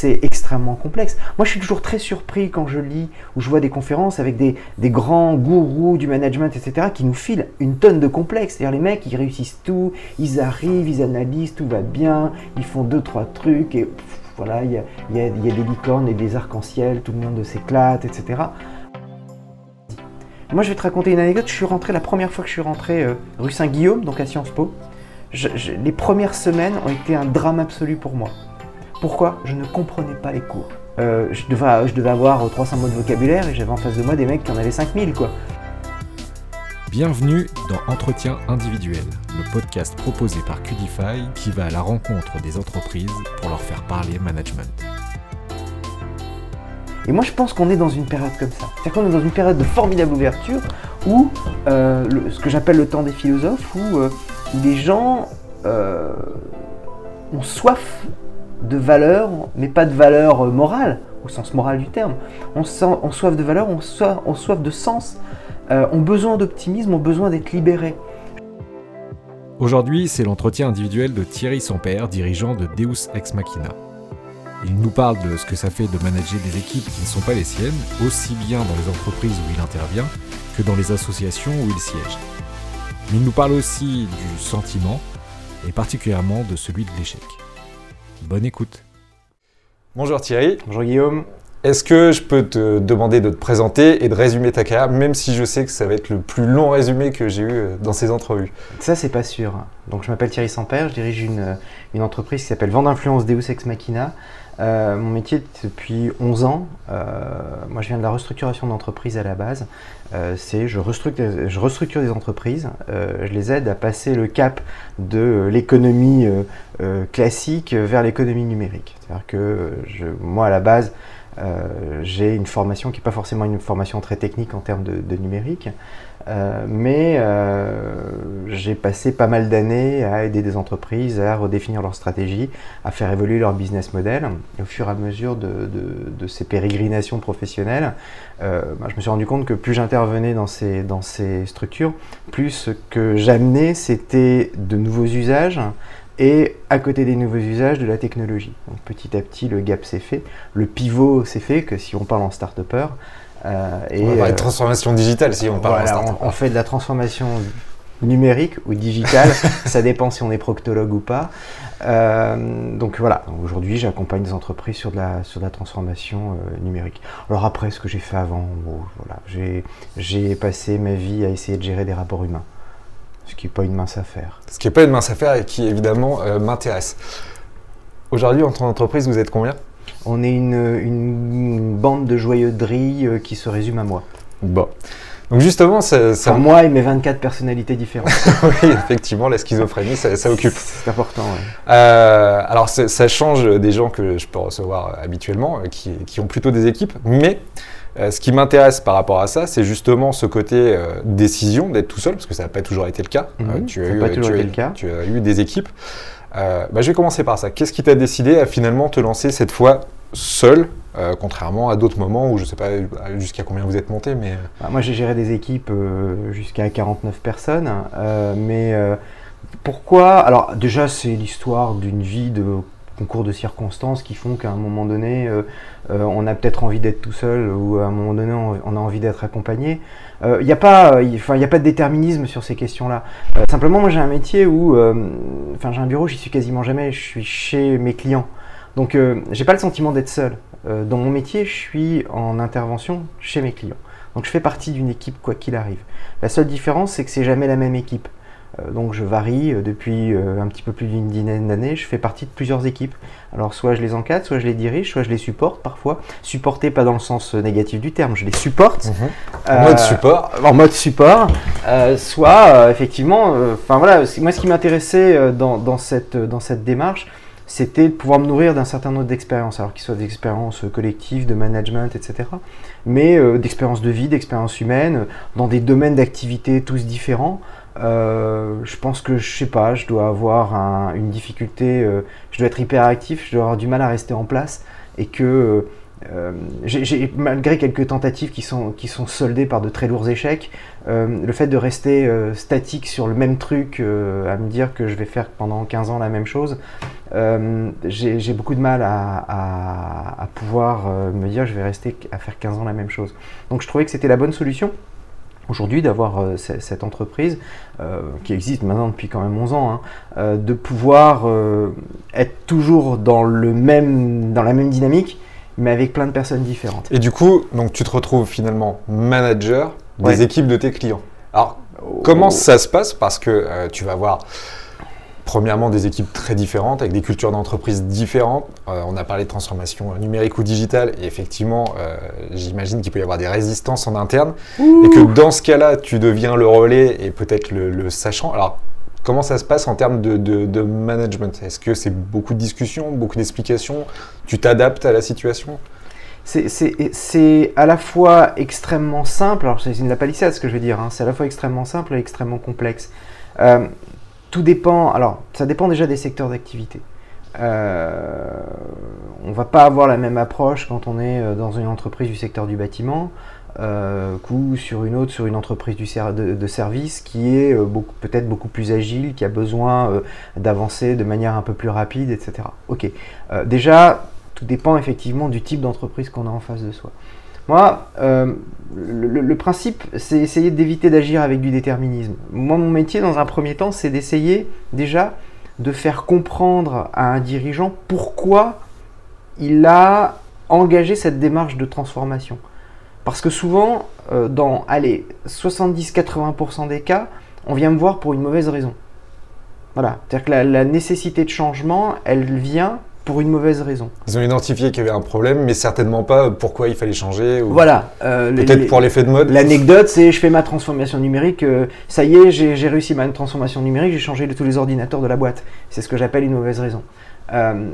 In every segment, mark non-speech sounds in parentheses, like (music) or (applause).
c'est extrêmement complexe. Moi, je suis toujours très surpris quand je lis ou je vois des conférences avec des, grands gourous du management, etc., qui nous filent une tonne de complexes. C'est-à-dire, les mecs, ils réussissent tout, ils arrivent, ils analysent, tout va bien, ils font deux, trois trucs, et voilà, il y a, des licornes et des arcs-en-ciel, tout le monde s'éclate, etc. Moi, je vais te raconter une anecdote. Je suis rentré la première fois que je suis rentré euh, rue Saint-Guillaume, donc à Sciences Po. les premières semaines ont été un drame absolu pour moi. Pourquoi Je ne comprenais pas les cours. Euh, je, devais, je devais avoir 300 mots de vocabulaire et j'avais en face de moi des mecs qui en avaient 5000 quoi. Bienvenue dans Entretien individuel, le podcast proposé par Qdify qui va à la rencontre des entreprises pour leur faire parler management. Et moi je pense qu'on est dans une période comme ça. C'est-à-dire qu'on est dans une période de formidable ouverture où euh, ce que j'appelle le temps des philosophes, où euh, les gens ont soif de valeur, mais pas de valeur euh, morale, au sens moral du terme. On, soif de valeur, on soif, de sens, euh, ont besoin d'optimisme, ont besoin d'être libérés. Aujourd'hui, c'est l'entretien individuel de Thierry Sampère, dirigeant de Deus Ex Machina. Il nous parle de ce que ça fait de manager des équipes qui ne sont pas les siennes, aussi bien dans les entreprises où il intervient que dans les associations où il siège. Il nous parle aussi du sentiment, et particulièrement de celui de l'échec. Bonne écoute. Bonjour Thierry. Bonjour Guillaume. Est-ce que je peux te demander de te présenter et de résumer ta carrière, même si je sais que ça va être le plus long résumé que j'ai eu euh, dans ces entrevues? Ça, c'est pas sûr. Donc, je m'appelle Thierry Sampère, je dirige une, euh, une entreprise qui s'appelle Vente d'influence Deus Ex Machina. Euh, mon métier depuis 11 ans, moi je viens de la restructuration d'entreprise à la base, c'est je restructure, je restructure des entreprises, je les aide à passer le cap de l'économie classique vers l'économie numérique. C'est-à-dire que moi à la base, euh, j'ai une formation qui n'est pas forcément une formation très technique en termes de, numérique, euh, mais euh, j'ai passé pas mal d'années à aider des entreprises à redéfinir leur stratégie, à faire évoluer leur business model. Au fur et à mesure de, ces pérégrinations professionnelles, bah, je me suis rendu compte que plus j'intervenais dans ces, dans ces structures, plus ce que j'amenais, c'était de nouveaux usages, et à côté des nouveaux usages de la technologie. Donc petit à petit, le gap s'est fait, le pivot s'est fait, que si on parle en start-upper. Euh, et, on va euh, transformation digitale si on parle start on, on, fait de la transformation numérique ou digitale, (laughs) ça dépend si on est proctologue ou pas. Euh, donc voilà, aujourd'hui j'accompagne des entreprises sur de la, sur la transformation numérique. Alors après, ce que j'ai fait avant, voilà, j'ai passé ma vie à essayer de gérer des rapports humains. Ce qui n'est pas une mince affaire. Ce qui n'est pas une mince affaire et qui évidemment euh, m'intéresse. Aujourd'hui, en tant qu'entreprise, vous êtes combien? On est une, bande de joyeuderie euh, qui se résume à moi. Bon. Donc justement, ça, ça... moi et mes 24 personnalités différentes. (laughs) oui, effectivement, la schizophrénie, ça, occupe. C'est important. Euh, alors, ça change des gens que je peux recevoir habituellement, qui, qui ont plutôt des équipes, mais euh, ce qui m'intéresse par rapport à ça, c'est justement ce côté euh, décision, d'être tout seul, parce que ça n'a pas toujours été le cas. tu, as eu, des équipes. Euh, bah, je vais commencer par ça. Qu'est-ce qui t'a décidé à finalement te lancer cette fois seul, contrairement à d'autres moments où je ne sais pas jusqu'à combien vous êtes monté, mais... Bah, moi j'ai géré des équipes jusqu'à 49 personnes, mais pourquoi? Alors déjà c'est l'histoire d'une vie de concours de circonstances qui font qu'à un moment donné, euh, euh, on a peut-être envie d'être tout seul ou à un moment donné, on, a envie d'être accompagné. Il euh, n'y a, pas, a pas de déterminisme sur ces questions-là. simplement, moi, j'ai un métier où, enfin, j'ai un bureau, j'y suis quasiment jamais, je suis chez mes clients. Donc, j'ai pas le sentiment d'être seul. dans mon métier, je suis en intervention chez mes clients. Donc, je fais partie d'une équipe quoi qu'il arrive. La seule différence, c'est que c'est jamais la même équipe. Euh, donc je varie euh, depuis euh, un petit peu plus d'une dizaine d'années. Je fais partie de plusieurs équipes. Alors soit je les encadre, soit je les dirige, soit je les supporte parfois. Supporter pas dans le sens négatif du terme, je les supporte. Mhm. En mode support. En mode support. soit effectivement, enfin voilà, moi ce qui m'intéressait dans, cette, dans cette démarche, c'était de pouvoir me nourrir d'un certain nombre d'expériences, alors qu'ils soient des expériences collectives, de management, etc. Mais d'expériences de vie, d'expériences humaines, dans des domaines d'activité tous différents. Euh, je pense que je sais pas, je dois avoir une difficulté, euh, je dois être hyper actif, je dois avoir du mal à rester en place et que malgré quelques tentatives qui sont, qui sont soldées par de très lourds échecs, le fait de rester statique sur le même truc, à me dire que je vais faire pendant 15 ans la même chose, j'ai beaucoup de mal à, à pouvoir me dire je vais rester à faire 15 ans la même chose. Donc je trouvais que c'était la bonne solution aujourd'hui d'avoir euh, cette entreprise euh, qui existe maintenant depuis quand même 11 ans, hein, euh, de pouvoir être toujours dans, le même, dans la même dynamique, mais avec plein de personnes différentes. Et du coup, donc tu te retrouves finalement manager des équipes de tes clients. Alors, comment oh. ça se passe? Parce que tu vas voir premièrement des équipes très différentes, avec des cultures d'entreprise différentes. Euh, on a parlé de transformation numérique ou digitale, et effectivement, euh, j'imagine qu'il peut y avoir des résistances en interne, et que dans ce cas-là, tu deviens le relais et peut-être le, sachant. Alors, comment ça se passe en termes de, management? Est-ce que c'est beaucoup de discussions, beaucoup d'explications? Tu t'adaptes à la situation? C'est à la fois extrêmement simple, alors c'est une la palissade ce que je veux dire, hein. c'est à la fois extrêmement simple et extrêmement complexe. Euh, tout dépend. Alors, ça dépend déjà des secteurs d'activité. Euh, on va pas avoir la même approche quand on est euh, dans une entreprise du secteur du bâtiment euh, ou sur une autre, sur une entreprise du de, service qui est euh, peut-être beaucoup plus agile, qui a besoin d'avancer de manière un peu plus rapide, etc. Ok. déjà, tout dépend effectivement du type d'entreprise qu'on a en face de soi. Moi, euh, le, principe, c'est essayer d'éviter d'agir avec du déterminisme. Moi, mon métier, dans un premier temps, c'est d'essayer déjà de faire comprendre à un dirigeant pourquoi il a engagé cette démarche de transformation. Parce que souvent, euh, dans 70-80% des cas, on vient me voir pour une mauvaise raison. Voilà. C'est-à-dire que la nécessité de changement, elle vient pour une mauvaise raison. Ils ont identifié qu'il y avait un problème, mais certainement pas pourquoi il fallait changer. Voilà. Euh, Peut-être pour l'effet de mode. L'anecdote, c'est je fais ma transformation numérique, euh, ça y est, j'ai réussi ma transformation numérique, j'ai changé tous les ordinateurs de la boîte. C'est ce que j'appelle une mauvaise raison. Euh,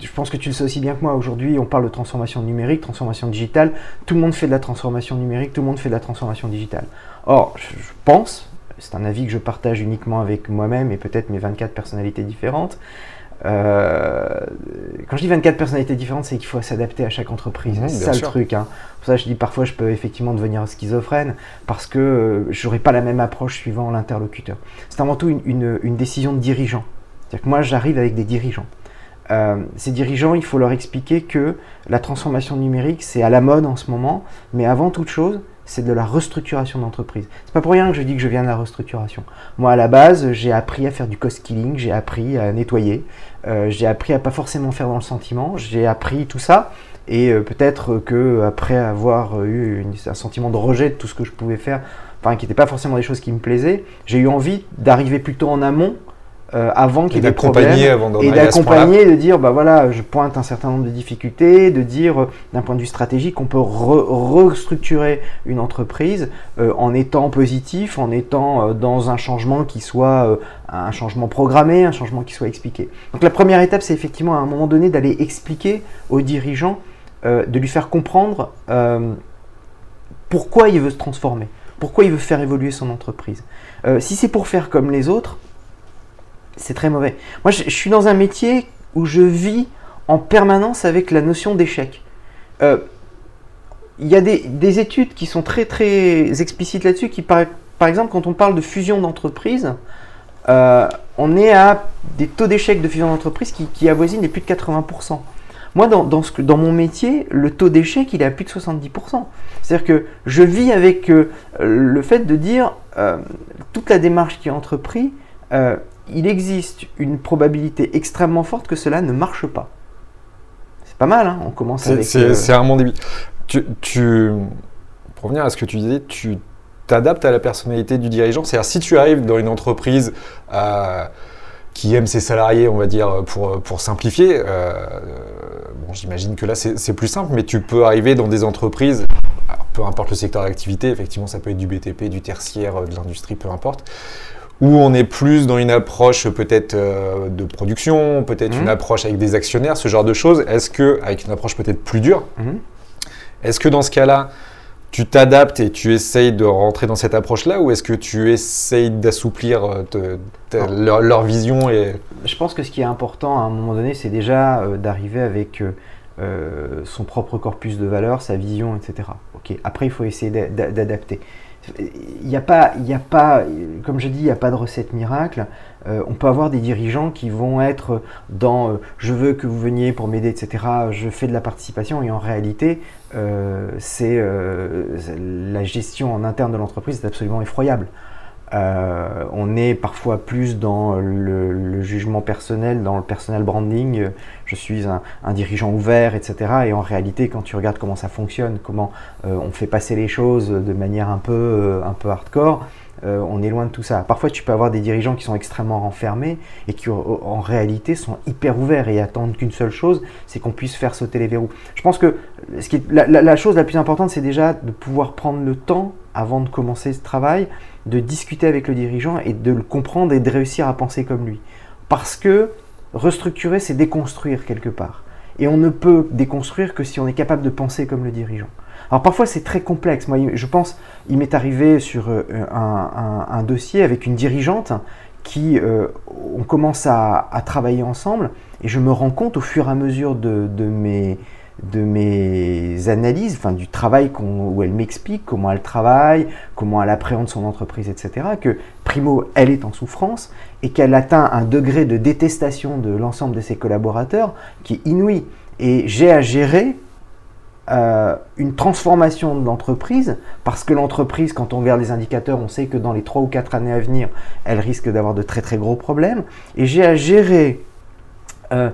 je pense que tu le sais aussi bien que moi. Aujourd'hui, on parle de transformation numérique, transformation digitale. Tout le monde fait de la transformation numérique, tout le monde fait de la transformation digitale. Or, je pense, c'est un avis que je partage uniquement avec moi-même et peut-être mes 24 personnalités différentes, euh, quand je dis 24 personnalités différentes, c'est qu'il faut s'adapter à chaque entreprise. c'est ça le truc. Hein. Pour ça, je dis parfois, je peux effectivement devenir schizophrène parce que euh, je n'aurai pas la même approche suivant l'interlocuteur. C'est avant tout une, une, décision de dirigeant. C'est-à-dire que moi, j'arrive avec des dirigeants. Euh, ces dirigeants, il faut leur expliquer que la transformation numérique, c'est à la mode en ce moment, mais avant toute chose, c'est de la restructuration d'entreprise. C'est pas pour rien que je dis que je viens de la restructuration. Moi, à la base, j'ai appris à faire du cost killing, j'ai appris à nettoyer, euh, j'ai appris à pas forcément faire dans le sentiment, j'ai appris tout ça. Et euh, peut-être que après avoir eu un sentiment de rejet de tout ce que je pouvais faire, enfin qui n'étaient pas forcément des choses qui me plaisaient, j'ai eu envie d'arriver plutôt en amont euh, avant qu'il y ait des problèmes et d'accompagner, de dire bah voilà, je pointe un certain nombre de difficultés, de dire euh, d'un point de vue stratégique qu'on peut restructurer une entreprise euh, en étant positif, en étant dans un changement qui soit un changement programmé, un changement qui soit expliqué. Donc la première étape, c'est effectivement à un moment donné d'aller expliquer aux dirigeants, de lui faire comprendre pourquoi il veut se transformer, pourquoi il veut faire évoluer son entreprise. si c'est pour faire comme les autres, c'est très mauvais. Moi, je, suis dans un métier où je vis en permanence avec la notion d'échec. Euh, il y a des, études qui sont très très explicites là-dessus, qui par, par, exemple, quand on parle de fusion d'entreprise, euh, on est à des taux d'échec de fusion d'entreprise qui, avoisinent les plus de 80%. Moi, dans, dans, ce, dans mon métier, le taux d'échec, il est à plus de 70%. C'est-à-dire que je vis avec euh, le fait de dire toute la démarche qui est entreprise, il existe une probabilité extrêmement forte que cela ne marche pas. C'est pas mal, hein on commence avec... C'est un monde tu, tu, Pour revenir à ce que tu disais, tu t'adaptes à la personnalité du dirigeant. C'est-à-dire, si tu arrives dans une entreprise euh, qui aime ses salariés, on va dire, pour, pour simplifier, euh, bon, j'imagine que là, c'est plus simple, mais tu peux arriver dans des entreprises, peu importe le secteur d'activité, effectivement, ça peut être du BTP, du tertiaire, de l'industrie, peu importe, où on est plus dans une approche peut-être euh, de production, peut-être une mmh. approche avec des actionnaires, ce genre de choses. Est-ce que, avec une approche peut-être plus dure, mmh. est-ce que dans ce cas-là, tu t'adaptes et tu essayes de rentrer dans cette approche-là ou est-ce que tu essayes d'assouplir euh, leur, vision et... Je pense que ce qui est important à un moment donné, c'est déjà euh, d'arriver avec son propre corpus de valeurs, sa vision, etc. Après, il faut essayer d'adapter il n'y a pas, il a pas, comme je dis, il n'y a pas de recette miracle. Euh, on peut avoir des dirigeants qui vont être dans euh, je veux que vous veniez pour m'aider, etc. Je fais de la participation et en réalité, euh, c'est la gestion en interne de l'entreprise est absolument effroyable. Euh, on est parfois plus dans le, jugement personnel, dans le personal branding. Je suis un, dirigeant ouvert, etc. Et en réalité, quand tu regardes comment ça fonctionne, comment euh, on fait passer les choses de manière un peu, euh, un peu hardcore, on est loin de tout ça. Parfois, tu peux avoir des dirigeants qui sont extrêmement renfermés et qui, en réalité, sont hyper ouverts et attendent qu'une seule chose, c'est qu'on puisse faire sauter les verrous. Je pense que ce qui la chose la plus importante, c'est déjà de pouvoir prendre le temps avant de commencer ce travail de discuter avec le dirigeant et de le comprendre et de réussir à penser comme lui. Parce que restructurer, c'est déconstruire quelque part. Et on ne peut déconstruire que si on est capable de penser comme le dirigeant. Alors parfois c'est très complexe. Moi, je pense, il m'est arrivé sur euh, un, dossier avec une dirigeante qui, euh, on commence à, travailler ensemble et je me rends compte au fur et à mesure de mes, de mes analyses, enfin du travail où elle m'explique comment elle travaille, comment elle appréhende son entreprise, etc., que primo, elle est en souffrance et qu'elle atteint un degré de détestation de l'ensemble de ses collaborateurs qui est inouï. Et j'ai à gérer euh, une transformation de l'entreprise, parce que l'entreprise, quand on regarde les indicateurs, on sait que dans les 3 ou 4 années à venir, elle risque d'avoir de très très gros problèmes. Et j'ai à gérer euh,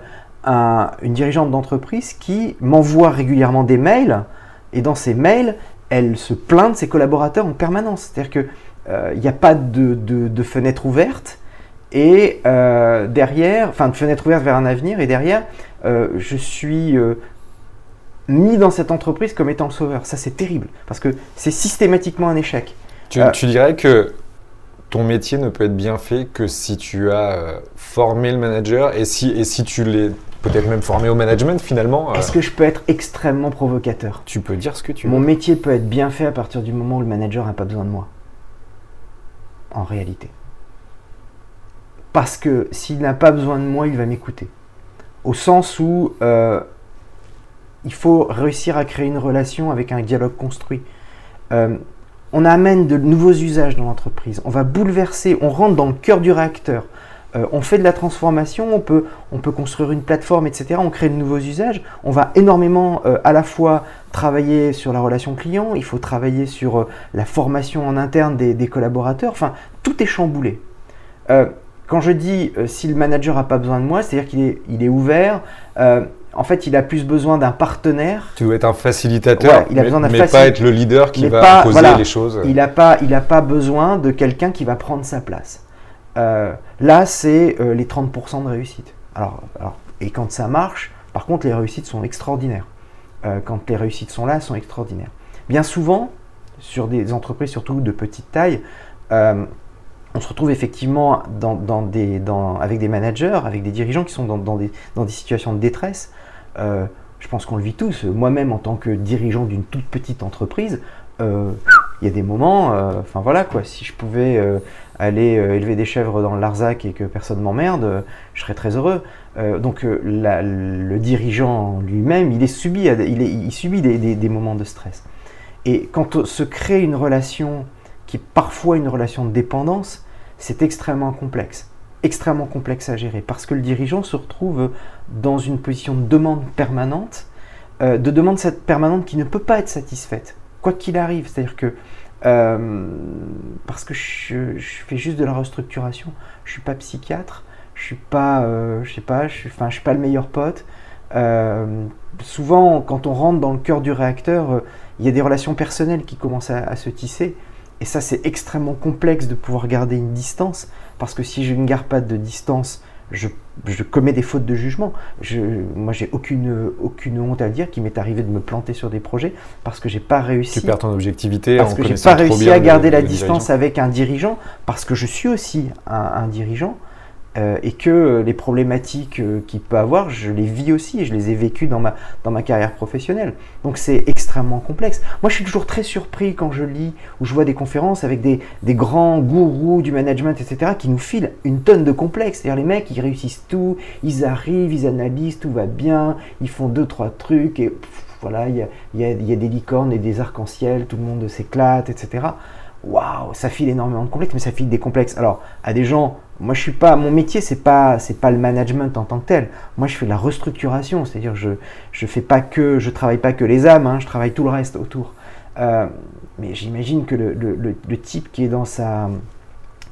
une dirigeante d'entreprise qui m'envoie régulièrement des mails et dans ces mails, elle se plaint de ses collaborateurs en permanence. C'est-à-dire qu'il euh, n'y a pas de, fenêtre ouverte et derrière, enfin de fenêtre ouverte vers un avenir et derrière, je suis mis dans cette entreprise comme étant le sauveur. Ça c'est terrible parce que c'est systématiquement un échec. Tu, tu, dirais que ton métier ne peut être bien fait que si tu as formé le manager et si, et si tu l'es peut-être même formé au management finalement. Euh. Est-ce que je peux être extrêmement provocateur? Tu peux dire ce que tu veux. Mon métier peut être bien fait à partir du moment où le manager n'a pas besoin de moi. En réalité. Parce que s'il n'a pas besoin de moi, il va m'écouter. Au sens où euh, il faut réussir à créer une relation avec un dialogue construit. Euh, on amène de nouveaux usages dans l'entreprise. On va bouleverser, on rentre dans le cœur du réacteur. Euh, on fait de la transformation, on peut, on peut construire une plateforme, etc. On crée de nouveaux usages. On va énormément euh, à la fois travailler sur la relation client, il faut travailler sur la formation en interne des, collaborateurs. Enfin, tout est chamboulé. quand je dis si le manager n'a pas besoin de moi, c'est-à-dire qu'il est, il est ouvert. En fait, il a plus besoin d'un partenaire. Tu dois être un facilitateur, il a mais, besoin pas être le leader qui va imposer les choses. Il n'a pas, pas besoin de quelqu'un qui va prendre sa place. Euh, là, c'est euh, les 30% de réussite. Alors, et quand ça marche, par contre, les réussites sont extraordinaires. Euh, quand les réussites sont là, elles sont extraordinaires. Bien souvent, sur des entreprises, surtout de petite taille, on se retrouve effectivement dans, des, avec des managers, avec des dirigeants qui sont dans, des, dans des, situations de détresse. Je pense qu'on le vit tous. Moi-même, en tant que dirigeant d'une toute petite entreprise, il y a des moments, enfin voilà quoi, si je pouvais aller euh, élever des chèvres dans le Larzac et que personne m'emmerde, euh, je serais très heureux. Euh, donc le dirigeant lui-même, il, il subit des, moments de stress. Et quand se crée une relation qui est parfois une relation de dépendance, c'est extrêmement complexe. Extrêmement complexe à gérer parce que le dirigeant se retrouve dans une position de demande permanente, de demande permanente qui ne peut pas être satisfaite, quoi qu'il arrive. C'est-à-dire que euh, parce que je, fais juste de la restructuration. Je suis pas psychiatre, je suis pas, euh, je sais pas, je suis, je suis pas le meilleur pote. Euh, souvent, quand on rentre dans le cœur du réacteur, il y a des relations personnelles qui commencent à, se tisser. Et ça, c'est extrêmement complexe de pouvoir garder une distance, parce que si je ne garde pas de distance je, commets des fautes de jugement. Je, moi, j'ai aucune, aucune honte à dire qu'il m'est arrivé de me planter sur des projets parce que j'ai pas réussi. Tu perds ton objectivité. Parce que j'ai pas réussi à garder la distance avec un dirigeant, parce que je suis aussi un, dirigeant. Euh, et que les problématiques qu'il peut avoir, je les vis aussi, je les ai vécues dans ma, dans ma carrière professionnelle. Donc c'est extrêmement complexe. Moi je suis toujours très surpris quand je lis ou je vois des conférences avec des, des grands gourous du management, etc., qui nous filent une tonne de complexes. C'est-à-dire les mecs, ils réussissent tout, ils arrivent, ils analysent, tout va bien, ils font deux, trois trucs, et voilà, il y, a, y a, des licornes et des arcs-en-ciel, tout le monde s'éclate, etc. Waouh, ça file énormément de complexes, mais ça file des complexes. Alors, à des gens moi, je suis pas. Mon métier, c'est pas, c'est pas le management en tant que tel. Moi, je fais la restructuration, c'est-à-dire je, je fais pas que, je travaille pas que les âmes, hein, je travaille tout le reste autour. Euh, mais j'imagine que le, le, type qui est dans sa,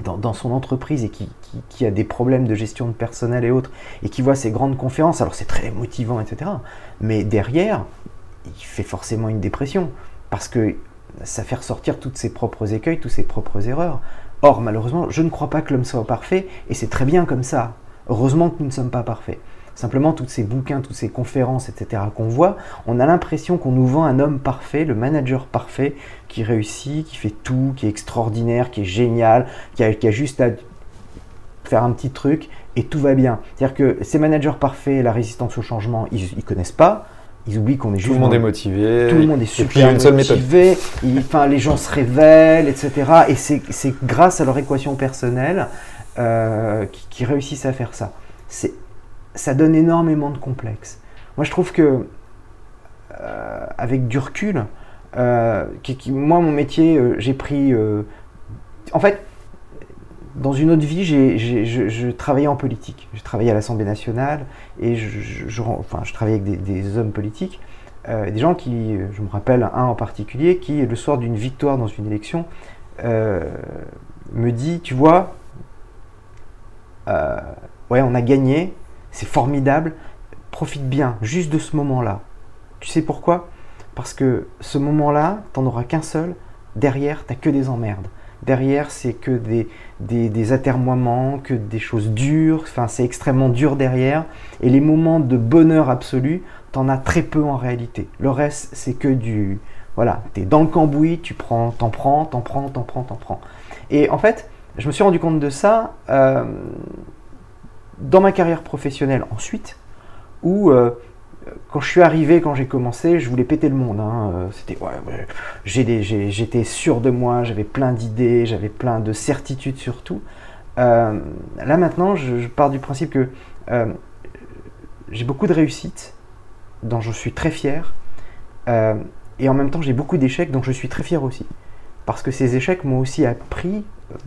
dans, dans son entreprise et qui, qui, qui, a des problèmes de gestion de personnel et autres, et qui voit ces grandes conférences, alors c'est très motivant, etc. Mais derrière, il fait forcément une dépression parce que ça fait ressortir toutes ses propres écueils, toutes ses propres erreurs. Or, malheureusement, je ne crois pas que l'homme soit parfait, et c'est très bien comme ça. Heureusement que nous ne sommes pas parfaits. Simplement, tous ces bouquins, toutes ces conférences, etc., qu'on voit, on a l'impression qu'on nous vend un homme parfait, le manager parfait, qui réussit, qui fait tout, qui est extraordinaire, qui est génial, qui a, juste à faire un petit truc, et tout va bien. C'est-à-dire que ces managers parfaits, la résistance au changement, ils ne connaissent pas, ils oublient qu'on est juste. Tout le monde est motivé. Tout le monde est super une seule motivé. enfin, les gens se révèlent, etc. Et c'est grâce à leur équation personnelle euh, qui, réussissent à faire ça. Ça donne énormément de complexes. Moi, je trouve que, euh, avec du recul, euh, moi, mon métier, j'ai pris. en fait, dans une autre vie, je, travaillais en politique. Je travaillais à l'Assemblée nationale et je, travaillais avec des, hommes politiques, euh, des gens qui, je me rappelle un en particulier, qui, le soir d'une victoire dans une élection, euh, me dit, tu vois, euh, ouais, on a gagné, c'est formidable, profite bien juste de ce moment-là. Tu sais pourquoi? Parce que ce moment-là, tu n'en auras qu'un seul, derrière, tu n'as que des emmerdes. Derrière, c'est que des, des, atermoiements, que des choses dures, enfin c'est extrêmement dur derrière. Et les moments de bonheur absolu, t'en as très peu en réalité. Le reste, c'est que du... Voilà, t'es dans le cambouis, tu prends, t'en prends, t'en prends, t'en prends, t'en prends. Et en fait, je me suis rendu compte de ça euh, dans ma carrière professionnelle ensuite, où euh, quand je suis arrivé, quand j'ai commencé, je voulais péter le monde. Hein. Euh, c'était, j'étais sûr de moi, j'avais plein d'idées, j'avais plein de certitudes sur tout. Euh, là maintenant, je, pars du principe que euh, j'ai beaucoup de réussites, dont je suis très fier, et en même temps j'ai beaucoup d'échecs, dont je suis très fier aussi. Parce que ces échecs m'ont aussi appris,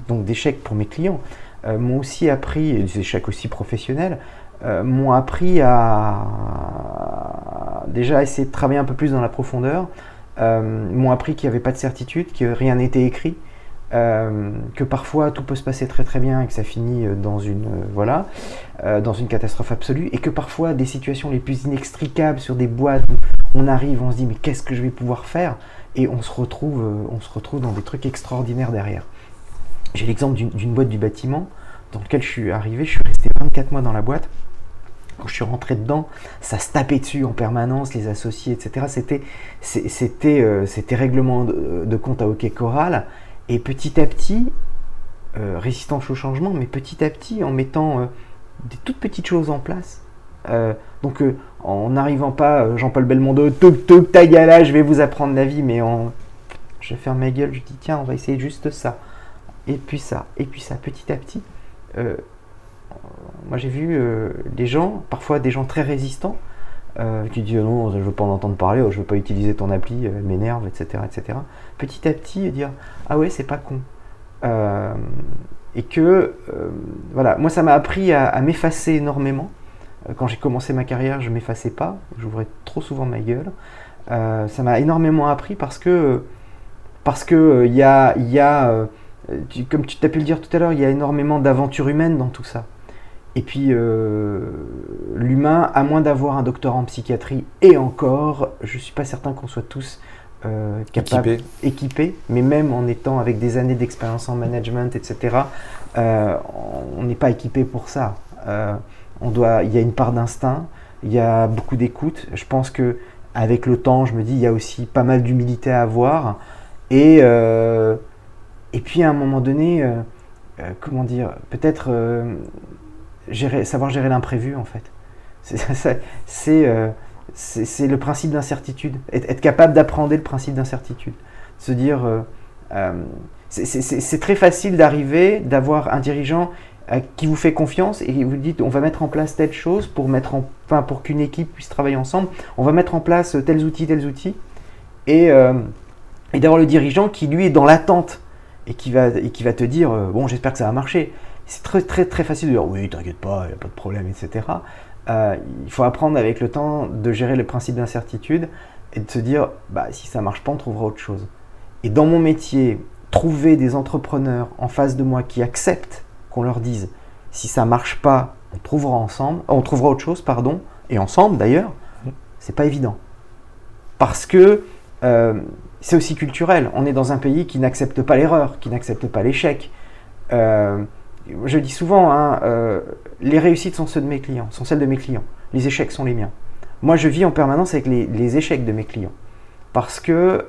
donc d'échecs pour mes clients, m'ont aussi appris, et des échecs aussi professionnels, euh, m'ont appris à déjà essayer de travailler un peu plus dans la profondeur, euh, m'ont appris qu'il n'y avait pas de certitude, que rien n'était écrit, euh, que parfois tout peut se passer très très bien et que ça finit dans une voilà dans une catastrophe absolue et que parfois des situations les plus inextricables sur des boîtes où on arrive on se dit mais qu'est-ce que je vais pouvoir faire? Et on se retrouve on se retrouve dans des trucs extraordinaires derrière. J'ai l'exemple d'une boîte du bâtiment dans lequel je suis arrivé je suis resté 24 mois dans la boîte quand je suis rentré dedans, ça se tapait dessus en permanence, les associés, etc. C'était, c'était, euh, c'était règlement de, compte à hockey choral. Et petit à petit, euh, résistance au changement, mais petit à petit, en mettant euh, des toutes petites choses en place. donc, en n'arrivant pas, Jean-Paul Belmondo, tout, tout, ta gueule, je vais vous apprendre la vie, mais en, je ferme ma gueule, je dis tiens, on va essayer juste ça, et puis ça, et puis ça, petit à petit moi j'ai vu euh, des gens, parfois des gens très résistants, euh, qui disent non, je ne veux pas en entendre parler, je ne veux pas utiliser ton appli, elle m'énerve, etc., etc. Petit à petit, dire ah ouais, c'est pas con. Euh, et que, voilà, moi ça m'a appris à, m'effacer énormément. Quand j'ai commencé ma carrière, je ne m'effaçais pas, j'ouvrais trop souvent ma gueule. ça m'a énormément appris parce que, parce que il y a, y a comme tu as pu le dire tout à l'heure, il y a énormément d'aventures humaines dans tout ça. Et puis, euh, l'humain, à moins d'avoir un doctorat en psychiatrie, et encore, je ne suis pas certain qu'on soit tous euh, capables, équipés. mais même en étant avec des années d'expérience en management, etc., euh, on n'est pas équipé pour ça. on doit, il y a une part d'instinct, il y a beaucoup d'écoute. Je pense que avec le temps, je me dis, il y a aussi pas mal d'humilité à avoir. Et, et puis, à un moment donné, comment dire, peut-être savoir gérer l'imprévu en fait. C'est (laughs) c'est le principe d'incertitude, être, capable d'apprendre le principe d'incertitude. Se dire, c'est très facile d'arriver, d'avoir un dirigeant qui vous fait confiance et vous dites on va mettre en place telle chose pour mettre en, enfin, pour qu'une équipe puisse travailler ensemble, on va mettre en place tels outils, tels outils, et, euh, et d'avoir le dirigeant qui lui est dans l'attente et qui va, et qui va te dire euh, bon j'espère que ça va marcher. C'est très très très facile de dire oui t'inquiète pas, il n'y a pas de problème, etc. Euh, il faut apprendre avec le temps de gérer le principe d'incertitude et de se dire bah si ça marche pas on trouvera autre chose. Et dans mon métier, trouver des entrepreneurs en face de moi qui acceptent qu'on leur dise si ça marche pas, on trouvera ensemble, on trouvera autre chose, pardon, et ensemble d'ailleurs, c'est pas évident. Parce que euh, c'est aussi culturel. On est dans un pays qui n'accepte pas l'erreur, qui n'accepte pas l'échec. Euh, je dis souvent, hein, euh, les réussites sont ceux de mes clients, sont celles de mes clients. Les échecs sont les miens. Moi, je vis en permanence avec les, échecs de mes clients. Parce que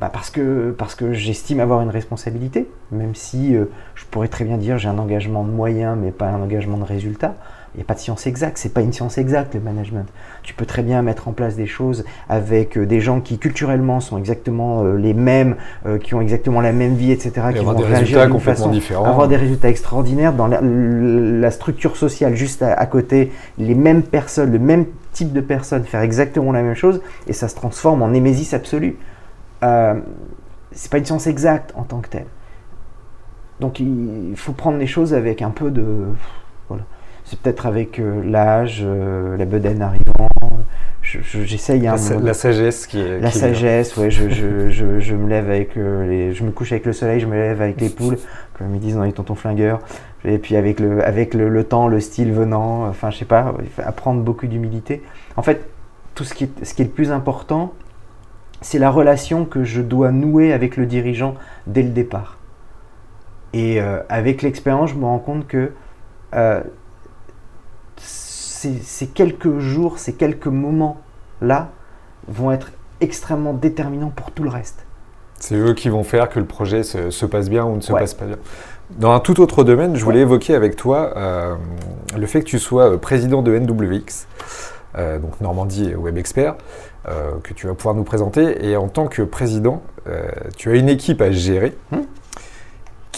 bah, parce que, parce que j'estime avoir une responsabilité, même si euh, je pourrais très bien dire j'ai un engagement de moyens mais pas un engagement de résultat. Il n'y a pas de science exacte, c'est pas une science exacte le management. Tu peux très bien mettre en place des choses avec euh, des gens qui culturellement sont exactement euh, les mêmes, qui ont exactement la même vie, etc. qui vont des résultats complètement différents. Avoir des résultats extraordinaires dans la, structure sociale juste à, côté, les mêmes personnes, le même type de personnes faire exactement la même chose et ça se transforme en némésis absolue euh, c'est pas une science exacte en tant que telle. Donc il faut prendre les choses avec un peu de. Voilà. C'est peut-être avec euh, l'âge, euh, la bedaine arrivant. J'essaye un la, la, sagesse qui est. La sagesse, ouais. Je, je, je, me lève avec les. Je me couche avec le soleil, je me lève avec les poules, comme ils disent dans les tontons flingueurs. Et puis avec le, avec le, le temps, le style venant. Enfin, je sais pas. Apprendre beaucoup d'humilité. En fait, tout ce qui est, ce qui est le plus important, c'est la relation que je dois nouer avec le dirigeant dès le départ. Et euh, avec l'expérience, je me rends compte que euh, ces, quelques jours, ces quelques moments-là vont être extrêmement déterminants pour tout le reste. C'est eux qui vont faire que le projet se, passe bien ou ne se passe pas bien. Dans un tout autre domaine, je voulais évoquer avec toi euh, le fait que tu sois président de NWX, donc Normandie Web Expert. Euh, que tu vas pouvoir nous présenter. Et en tant que président, euh, tu as une équipe à gérer hmm.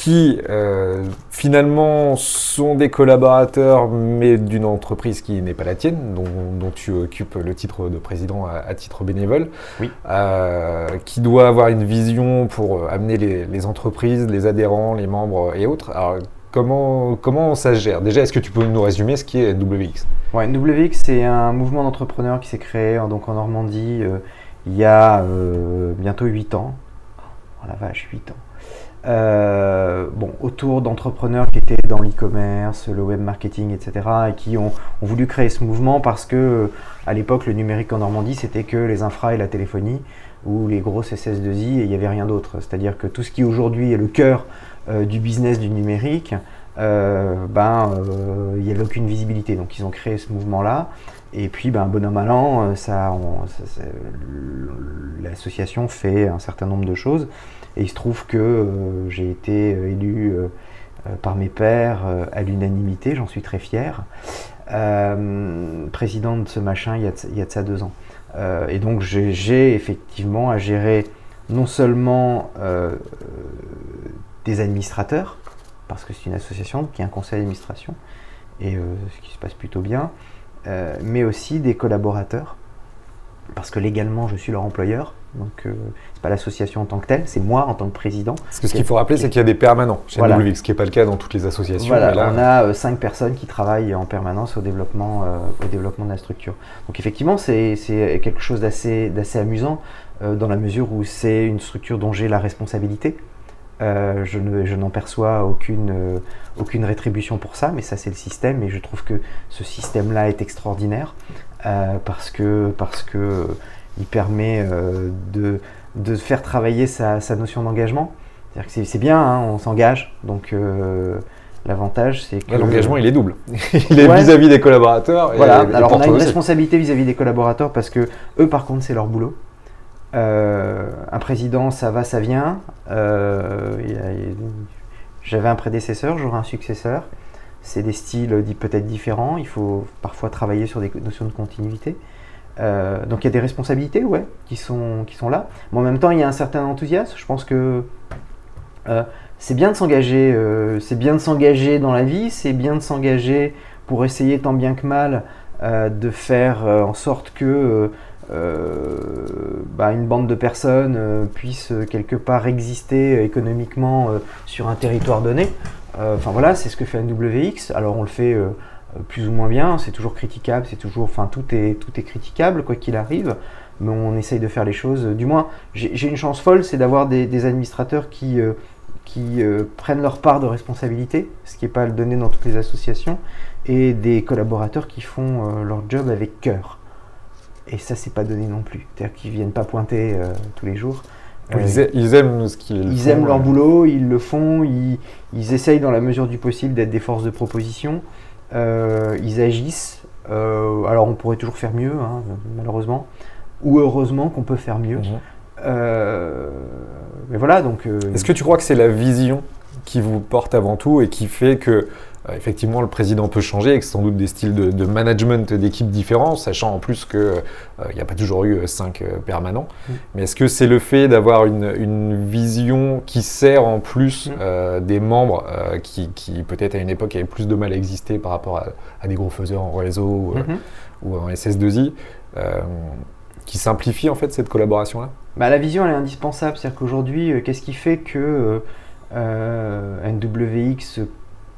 Qui euh, finalement sont des collaborateurs, mais d'une entreprise qui n'est pas la tienne, dont, tu occupes le titre de président à, titre bénévole, oui. qui doit avoir une vision pour amener les, les, entreprises, les adhérents, les membres et autres. Alors, Comment, comment ça se gère? Déjà, est-ce que tu peux nous résumer ce qui est NWX Ouais, NWX, c'est un mouvement d'entrepreneurs qui s'est créé donc en Normandie euh, il y a euh, bientôt 8 ans. Oh la vache, 8 ans. Euh, bon, autour d'entrepreneurs qui étaient dans l'e-commerce, le web marketing, etc., et qui ont, ont, voulu créer ce mouvement parce que à l'époque, le numérique en Normandie, c'était que les infras et la téléphonie, ou les grosses SS2I, et il n'y avait rien d'autre. C'est-à-dire que tout ce qui aujourd'hui est le cœur euh, du business du numérique, euh, ben, euh, il n'y avait aucune visibilité. Donc ils ont créé ce mouvement-là. Et puis, ben, bonhomme allant, ça, l'association fait un certain nombre de choses. Et il se trouve que j'ai été élu par mes pairs à l'unanimité, j'en suis très fier. président de ce machin il y a, il y a de ça deux ans. et donc j'ai effectivement à gérer non seulement des administrateurs, parce que c'est une association qui a un conseil d'administration, et euh, ce qui se passe plutôt bien, euh, mais aussi des collaborateurs, parce que légalement je suis leur employeur, donc euh, c'est pas l'association en tant que telle, c'est moi en tant que président. Parce que ce qu'il faut rappeler, c'est qu'il y a des permanents chez voilà. ce qui n'est pas le cas dans toutes les associations. Voilà, on a cinq personnes qui travaillent en permanence au développement, au développement de la structure. Donc effectivement, c'est quelque chose d'assez amusant dans la mesure où c'est une structure dont j'ai la responsabilité. Euh, je, n'en perçois aucune, euh, aucune rétribution pour ça, mais ça c'est le système et je trouve que ce système-là est extraordinaire euh, parce que parce que il permet de, de, faire travailler sa, notion d'engagement. C'est bien, hein, on s'engage, donc L'avantage, c'est que. L'engagement, il est double. (laughs) il est vis-à-vis des collaborateurs. Voilà, alors on a une responsabilité vis à -vis des collaborateurs parce que eux, par contre, c'est leur boulot. Euh, un président, ça va, ça vient. Euh, j'avais un prédécesseur, j'aurai un successeur. c'est des styles peut-être différents, il faut parfois travailler sur des notions de continuité. donc il y a des responsabilités, ouais, qui sont, qui sont là. Mais en même temps, il y a un certain enthousiasme. Je pense que c'est bien de s'engager, c'est bien de s'engager dans la vie, c'est bien de s'engager pour essayer tant bien que mal de faire en sorte que euh, bah, une bande de personnes euh, puisse euh, quelque part exister économiquement sur un territoire donné. Enfin voilà, c'est ce que fait NWX. Alors on le fait plus ou moins bien, c'est toujours critiquable, c'est toujours, enfin tout est, tout est critiquable quoi qu'il arrive, mais on essaye de faire les choses. Du moins, j'ai une chance folle, c'est d'avoir des, administrateurs qui, qui prennent leur part de responsabilité, ce qui n'est pas le donné dans toutes les associations, et des collaborateurs qui font leur job avec cœur. Et ça, c'est pas donné non plus. C'est-à-dire qu'ils viennent pas pointer euh, tous les jours. Euh, ils, aiment ce qu'ils Ils aiment leur boulot, ils le font, ils, ils, essayent dans la mesure du possible d'être des forces de proposition. Euh, ils agissent. alors on pourrait toujours faire mieux, hein, malheureusement. Ou heureusement qu'on peut faire mieux. Mhm. mais voilà, donc. Est-ce que tu crois que c'est la vision qui vous porte avant tout et qui fait que euh, effectivement, le président peut changer, avec sans doute des styles de, management d'équipes différents, sachant en plus qu'il euh, n'y a pas toujours eu cinq euh, permanents. Mm. Mais est-ce que c'est le fait d'avoir une, vision qui sert en plus mm. des membres qui, peut-être à une époque avaient plus de mal à exister par rapport à, des gros faiseurs en réseau ou, mm-hmm. en SS2I, qui simplifie en fait cette collaboration-là? Bah, La vision elle est indispensable, c'est-à-dire qu'aujourd'hui, qu'est-ce qui fait que NWX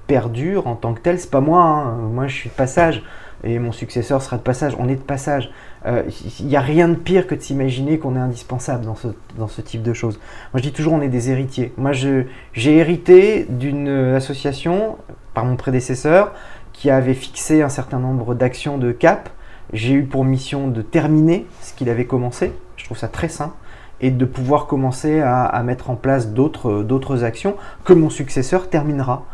perdure en tant que tel, c'est pas moi. Hein. Moi, je suis de passage et mon successeur sera de passage. On est de passage. Il euh, n'y a rien de pire que de s'imaginer qu'on est indispensable dans ce, dans ce type de choses. Moi, je dis toujours, on est des héritiers. Moi, j'ai hérité d'une association par mon prédécesseur qui avait fixé un certain nombre d'actions de cap. J'ai eu pour mission de terminer ce qu'il avait commencé. Je trouve ça très sain et de pouvoir commencer à, à mettre en place d'autres actions que mon successeur terminera.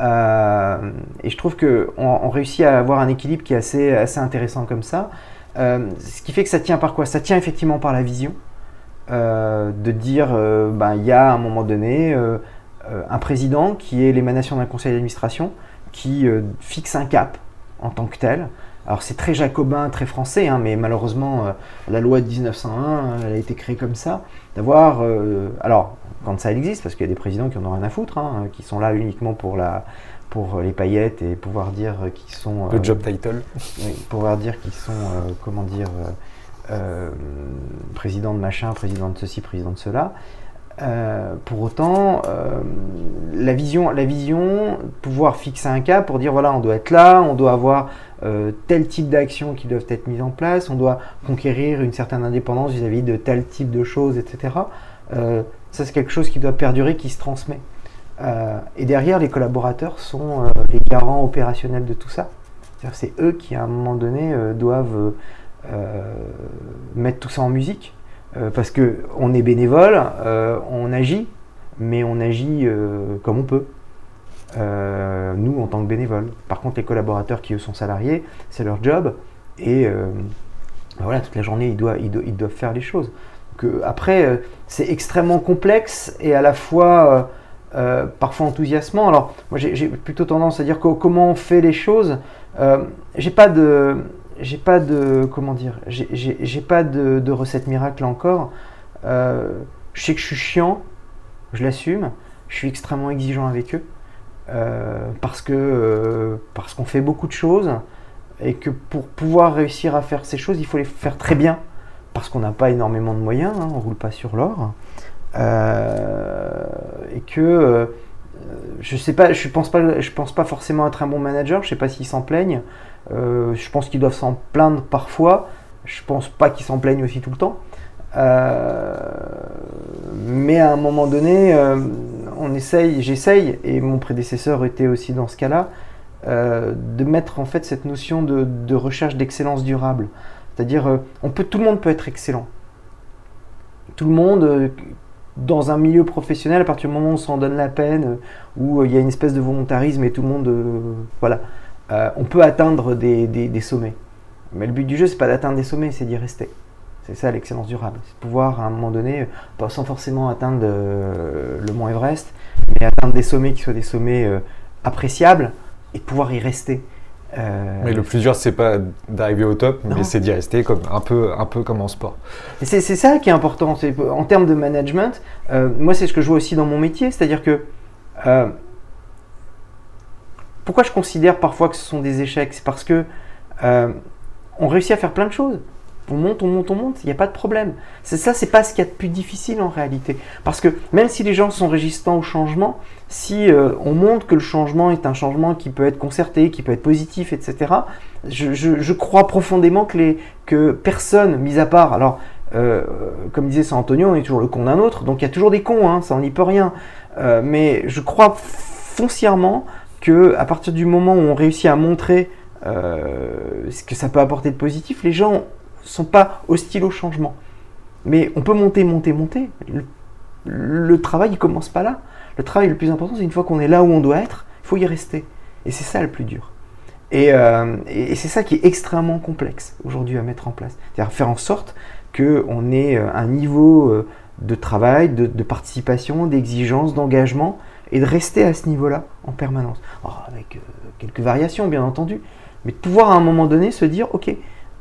Euh, et je trouve qu'on on réussit à avoir un équilibre qui est assez, intéressant comme ça. Euh, ce qui fait que ça tient par quoi? Ça tient effectivement par la vision. Euh, de dire, ben, il y a à un moment donné un président qui est l'émanation d'un conseil d'administration qui fixe un cap en tant que tel. Alors c'est très jacobin, très français, hein, mais malheureusement la loi de 1901, elle a été créée comme ça, d'avoir... alors quand ça existe, parce qu'il y a des présidents qui en ont rien à foutre, hein, qui sont là uniquement pour, la, pour les paillettes et pouvoir dire qu'ils sont. Le euh, job title. pouvoir dire qu'ils sont, euh, comment dire, euh, président de machin, président de ceci, président de cela. Pour autant, la vision, la vision, pouvoir fixer un cap pour dire voilà, on doit être là, on doit avoir tel type d'actions qui doivent être mises en place, on doit conquérir une certaine indépendance vis-à-vis -vis de tel type de choses, etc. Ça, c'est quelque chose qui doit perdurer, qui se transmet. Euh, et derrière, les collaborateurs sont euh, les garants opérationnels de tout ça. C'est eux qui, à un moment donné, euh, doivent mettre tout ça en musique. Parce qu'on est bénévole, on agit, mais on agit comme on peut. nous, en tant que bénévoles. Par contre, les collaborateurs qui, eux, sont salariés, c'est leur job. Et ben voilà, toute la journée, ils doivent, faire les choses après, euh, c'est extrêmement complexe et à la fois euh, euh, parfois enthousiasmant. Alors, moi, j'ai plutôt tendance à dire comment on fait les choses. j'ai pas de, j'ai pas de, comment dire, j'ai pas de, recette miracle encore. je sais que je suis chiant, je l'assume. Je suis extrêmement exigeant avec eux parce que parce qu'on fait beaucoup de choses et que pour pouvoir réussir à faire ces choses, il faut les faire très bien parce qu'on n'a pas énormément de moyens, hein, on roule pas sur l'or, euh, et que euh, je sais pas, je pense pas, je pense pas forcément être un bon manager. Je sais pas s'ils s'en plaignent. Euh, je pense qu'ils doivent s'en plaindre parfois. Je pense pas qu'ils s'en plaignent aussi tout le temps. mais à un moment donné, on essaye, j'essaye, et mon prédécesseur était aussi dans ce cas-là, de mettre en fait cette notion de recherche d'excellence durable. C'est-à-dire, euh, on peut, tout le monde peut être excellent. Tout le monde, euh, dans un milieu professionnel, à partir du moment où on s'en donne la peine, euh, où il y a une espèce de volontarisme et tout le monde, voilà, on peut atteindre des, sommets. Mais le but du jeu, c'est pas d'atteindre des sommets, c'est d'y rester. C'est ça l'excellence durable. C'est de pouvoir, à un moment donné, pas sans forcément atteindre le mont Everest, mais atteindre des sommets qui soient des sommets appréciables, et de pouvoir y rester. Euh, mais le plus dur, c'est pas d'arriver au top, mais c'est d'y rester comme, un, peu, un peu comme en sport. C'est ça qui est important. En termes de management, euh, moi, c'est ce que je vois aussi dans mon métier. C'est-à-dire que. Euh, pourquoi je considère parfois que ce sont des échecs? C'est parce que on réussit à faire plein de choses. On monte, on monte, on monte, il n'y a pas de problème. C'est ça, c'est pas ce qu'il y a de plus difficile en réalité. Parce que même si les gens sont résistants au changement, si euh, on montre que le changement est un changement qui peut être concerté, qui peut être positif, etc., je, crois profondément que, personne, mis à part, alors euh, comme disait Saint Antonio, on est toujours le con d'un autre, donc il y a toujours des cons, hein, ça n'y peut rien. Euh, mais je crois foncièrement que à partir du moment où on réussit à montrer ce que ça peut apporter de positif, les gens sont pas hostiles au changement. Mais on peut monter, monter, monter. Le, travail, il commence pas là. Le travail le plus important, c'est une fois qu'on est là où on doit être, il faut y rester. Et c'est ça le plus dur. Et, euh, c'est ça qui est extrêmement complexe aujourd'hui à mettre en place. C'est-à-dire faire en sorte qu'on ait euh, un niveau euh, de travail, de, participation, d'exigence, d'engagement, et de rester à ce niveau-là en permanence. avec quelques variations, bien entendu, mais de pouvoir à un moment donné se dire, ok,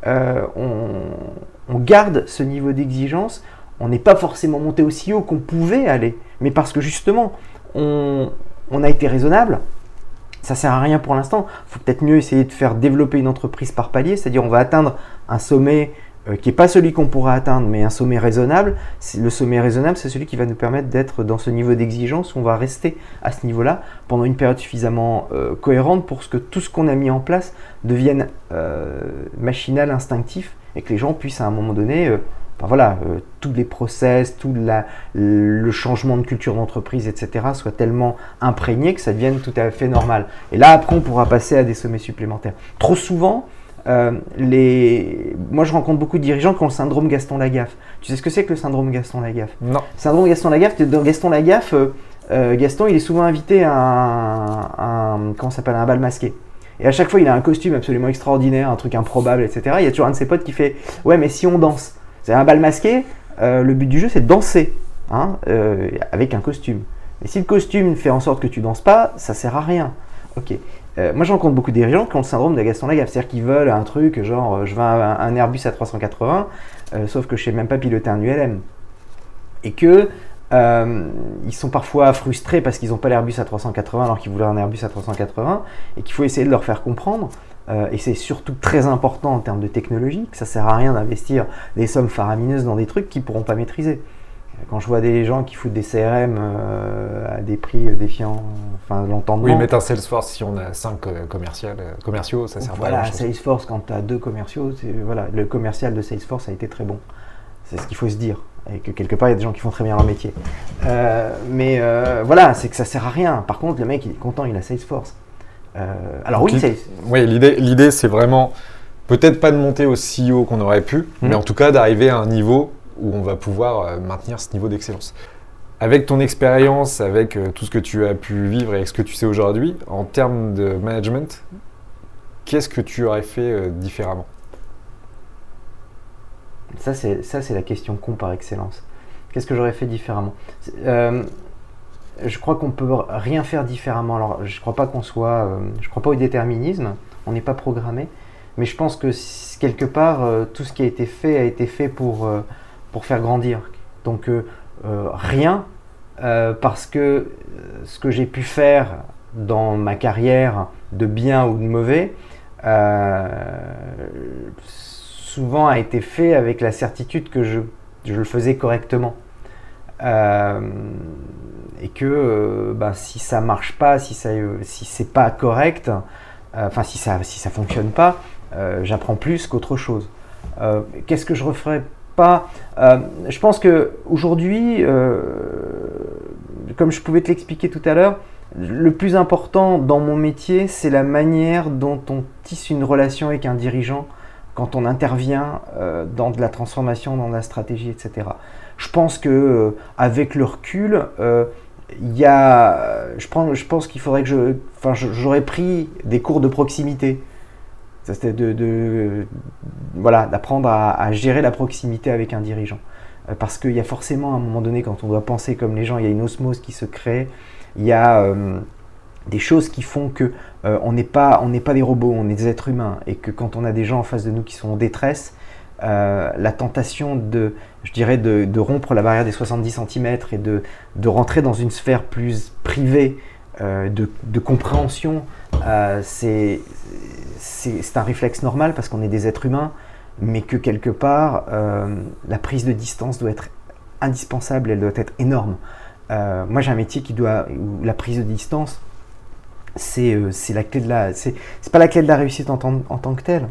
euh, on, garde ce niveau d'exigence. On n'est pas forcément monté aussi haut qu'on pouvait aller, mais parce que justement, on, a été raisonnable. Ça sert à rien pour l'instant. Il faut peut-être mieux essayer de faire développer une entreprise par palier, c'est-à-dire on va atteindre un sommet euh, qui n'est pas celui qu'on pourra atteindre, mais un sommet raisonnable. Le sommet raisonnable, c'est celui qui va nous permettre d'être dans ce niveau d'exigence où on va rester à ce niveau-là pendant une période suffisamment euh, cohérente pour que tout ce qu'on a mis en place devienne euh, machinal, instinctif, et que les gens puissent à un moment donné, voilà, tous les process, tout le changement de culture d'entreprise, etc., soient tellement imprégnés que ça devienne tout à fait normal. Et là, après, on pourra passer à des sommets supplémentaires. Trop souvent, euh, les... Moi, je rencontre beaucoup de dirigeants qui ont le syndrome Gaston Lagaffe. Tu sais ce que c'est que le syndrome Gaston Lagaffe? Non. Syndrome Gaston Lagaffe, dans Gaston Lagaffe, euh, euh, Gaston, il est souvent invité à un, comment s'appelle, un bal masqué. Et à chaque fois, il a un costume absolument extraordinaire, un truc improbable, etc. Il y a toujours un de ses potes qui fait Ouais, mais si on danse C'est un bal masqué, le but du jeu, c'est de danser hein, avec un costume. Et si le costume fait en sorte que tu danses pas, ça sert à rien. Ok. Euh, moi, je rencontre beaucoup de dirigeants qui ont le syndrome de Gaston Lagaffe. C'est-à-dire qu'ils veulent un truc, genre, euh, je veux un, Airbus à 380, euh, sauf que je sais même pas piloter un ULM. Et que ils sont parfois frustrés parce qu'ils n'ont pas l'Airbus à 380 alors qu'ils voulaient un Airbus à 380 et qu'il faut essayer de leur faire comprendre. et c'est surtout très important en termes de technologie, que ça sert à rien d'investir des sommes faramineuses dans des trucs qu'ils pourront pas maîtriser. Quand je vois des gens qui foutent des CRM euh, à des prix défiant enfin, l'entendement. Oui, mettre un Salesforce si on a 5 euh, commerciaux, ça sert voilà, pas à Salesforce, quand tu as deux commerciaux, voilà, le commercial de Salesforce a été très bon. C'est ce qu'il faut se dire. Et que quelque part, il y a des gens qui font très bien leur métier. Euh, mais voilà, c'est que ça sert à rien. Par contre, le mec, il est content, il a Salesforce. alors oui, Oui, l'idée, c'est vraiment peut-être pas de monter aussi haut qu'on aurait pu, mais hmm. en tout cas d'arriver à un niveau où on va pouvoir euh, maintenir ce niveau d'excellence. Avec ton expérience, avec euh, tout ce que tu as pu vivre et ce que tu sais aujourd'hui, en termes de management, qu'est-ce que tu aurais fait euh, différemment? Ça, c'est la question con par excellence. Qu'est-ce que j'aurais fait différemment? Je crois qu'on peut rien faire différemment. Alors, je crois pas qu'on soit, je crois pas au déterminisme. On n'est pas programmé, mais je pense que quelque part, tout ce qui a été fait a été fait pour pour faire grandir. Donc euh, euh, rien, euh, parce que ce que j'ai pu faire dans ma carrière de bien ou de mauvais, souvent a été fait avec la certitude que je, je le faisais correctement. et que bah, si ça marche pas, si, ça, si c'est pas correct, enfin si ça si ça fonctionne pas, j'apprends plus qu'autre chose. Qu'est-ce que je referais Euh, je pense que aujourd'hui, euh, comme je pouvais te l'expliquer tout à l'heure, le plus important dans mon métier, c'est la manière dont on tisse une relation avec un dirigeant quand on intervient euh, dans de la transformation, dans de la stratégie, etc. Je pense que avec le recul, il y a, je, je pense qu'il faudrait que je, enfin, j'aurais pris des cours de proximité c'était de, voilà, d'apprendre à, gérer la proximité avec un dirigeant. Euh, parce qu'il y a forcément un moment donné, quand on doit penser comme les gens, il y a une osmose qui se crée. Il y a, euh, des choses qui font que on n'est pas, on pas des robots, on est des êtres humains, et que quand on a des gens en face de nous qui sont en détresse, la tentation de, je dirais, de, rompre la barrière des 70 cm et de, de rentrer dans une sphère plus privée de, de, compréhension, c'est un réflexe normal parce qu'on est des êtres humains mais que quelque part, euh, la prise de distance doit être indispensable, elle doit être énorme. Euh, moi, j'ai un métier qui doit, où la prise de distance, c'est euh, la clé de la, c'est pas la clé de la réussite en, tant, en tant que telle,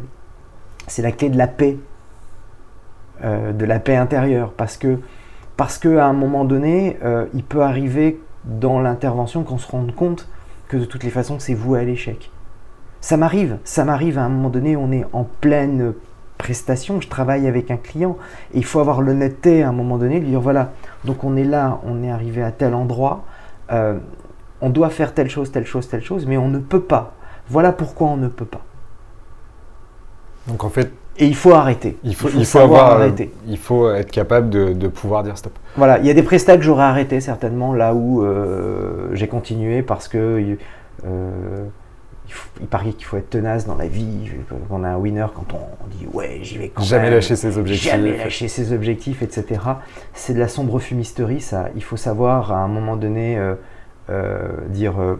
c'est la clé de la paix, de la paix intérieure, parce que parce qu'à un moment donné, il peut arriver dans l'intervention qu'on se rende compte que de toutes les façons, c'est voué à l'échec. Ça m'arrive, ça m'arrive à un moment donné, on est en pleine prestation, je travaille avec un client. Et il faut avoir l'honnêteté à un moment donné de dire voilà, donc on est là, on est arrivé à tel endroit, euh, on doit faire telle chose, telle chose, telle chose, mais on ne peut pas. Voilà pourquoi on ne peut pas. Donc en fait. Et il faut arrêter. Il faut, il faut, avoir, arrêter. Il faut être capable de, pouvoir dire stop. Voilà, il y a des prestats que j'aurais arrêté certainement là où euh, j'ai continué parce que. Euh, il, paraît qu'il faut être tenace dans la vie. On a un winner quand on dit ouais, j'y vais quand jamais lâcher ses objectifs. Jamais lâcher ses objectifs, etc. C'est de la sombre fumisterie, ça. Il faut savoir à un moment donné euh, euh, dire euh,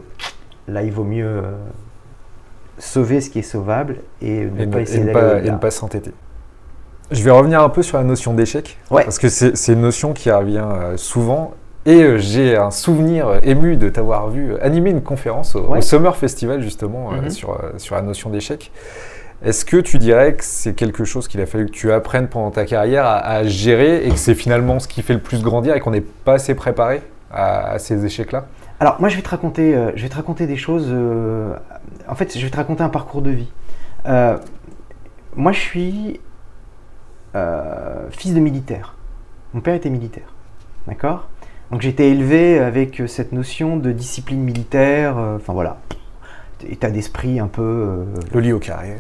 là, il vaut mieux sauver ce qui est sauvable et ne pas essayer d'aller Et ne pas s'entêter. Je vais revenir un peu sur la notion d'échec, parce que c'est une notion qui revient souvent et euh, j'ai un souvenir ému de t'avoir vu animer une conférence au, Summer Festival, justement, euh, mhm. sur, euh, sur la notion d'échec. Est-ce que tu dirais que c'est quelque chose qu'il a fallu que tu apprennes pendant ta carrière à, gérer et que c'est finalement ce qui fait le plus grandir et qu'on n'est pas assez préparé à, ces échecs-là? Alors moi je vais te raconter, je vais te raconter des choses. en fait, je vais te raconter un parcours de vie. moi je suis fils de militaire. Mon père était militaire. D'accord? Donc j'étais élevé avec cette notion de discipline militaire, euh, enfin voilà, état d'esprit un peu... Euh, le lit au carré.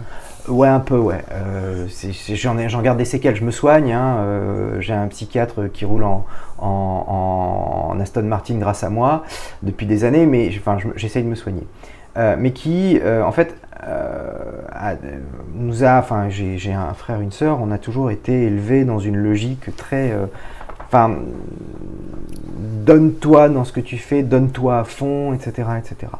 Ouais, un peu, ouais. Euh, J'en garde des séquelles, je me soigne. Hein, euh, J'ai un psychiatre qui roule en, Aston Martin grâce à moi depuis des années, mais enfin, j'essaye de me soigner. mais qui, en fait, nous a, enfin, j'ai un frère, une sœur, on a toujours été élevés dans une logique très Enfin, donne-toi dans ce que tu fais, donne-toi à fond, etc. etc.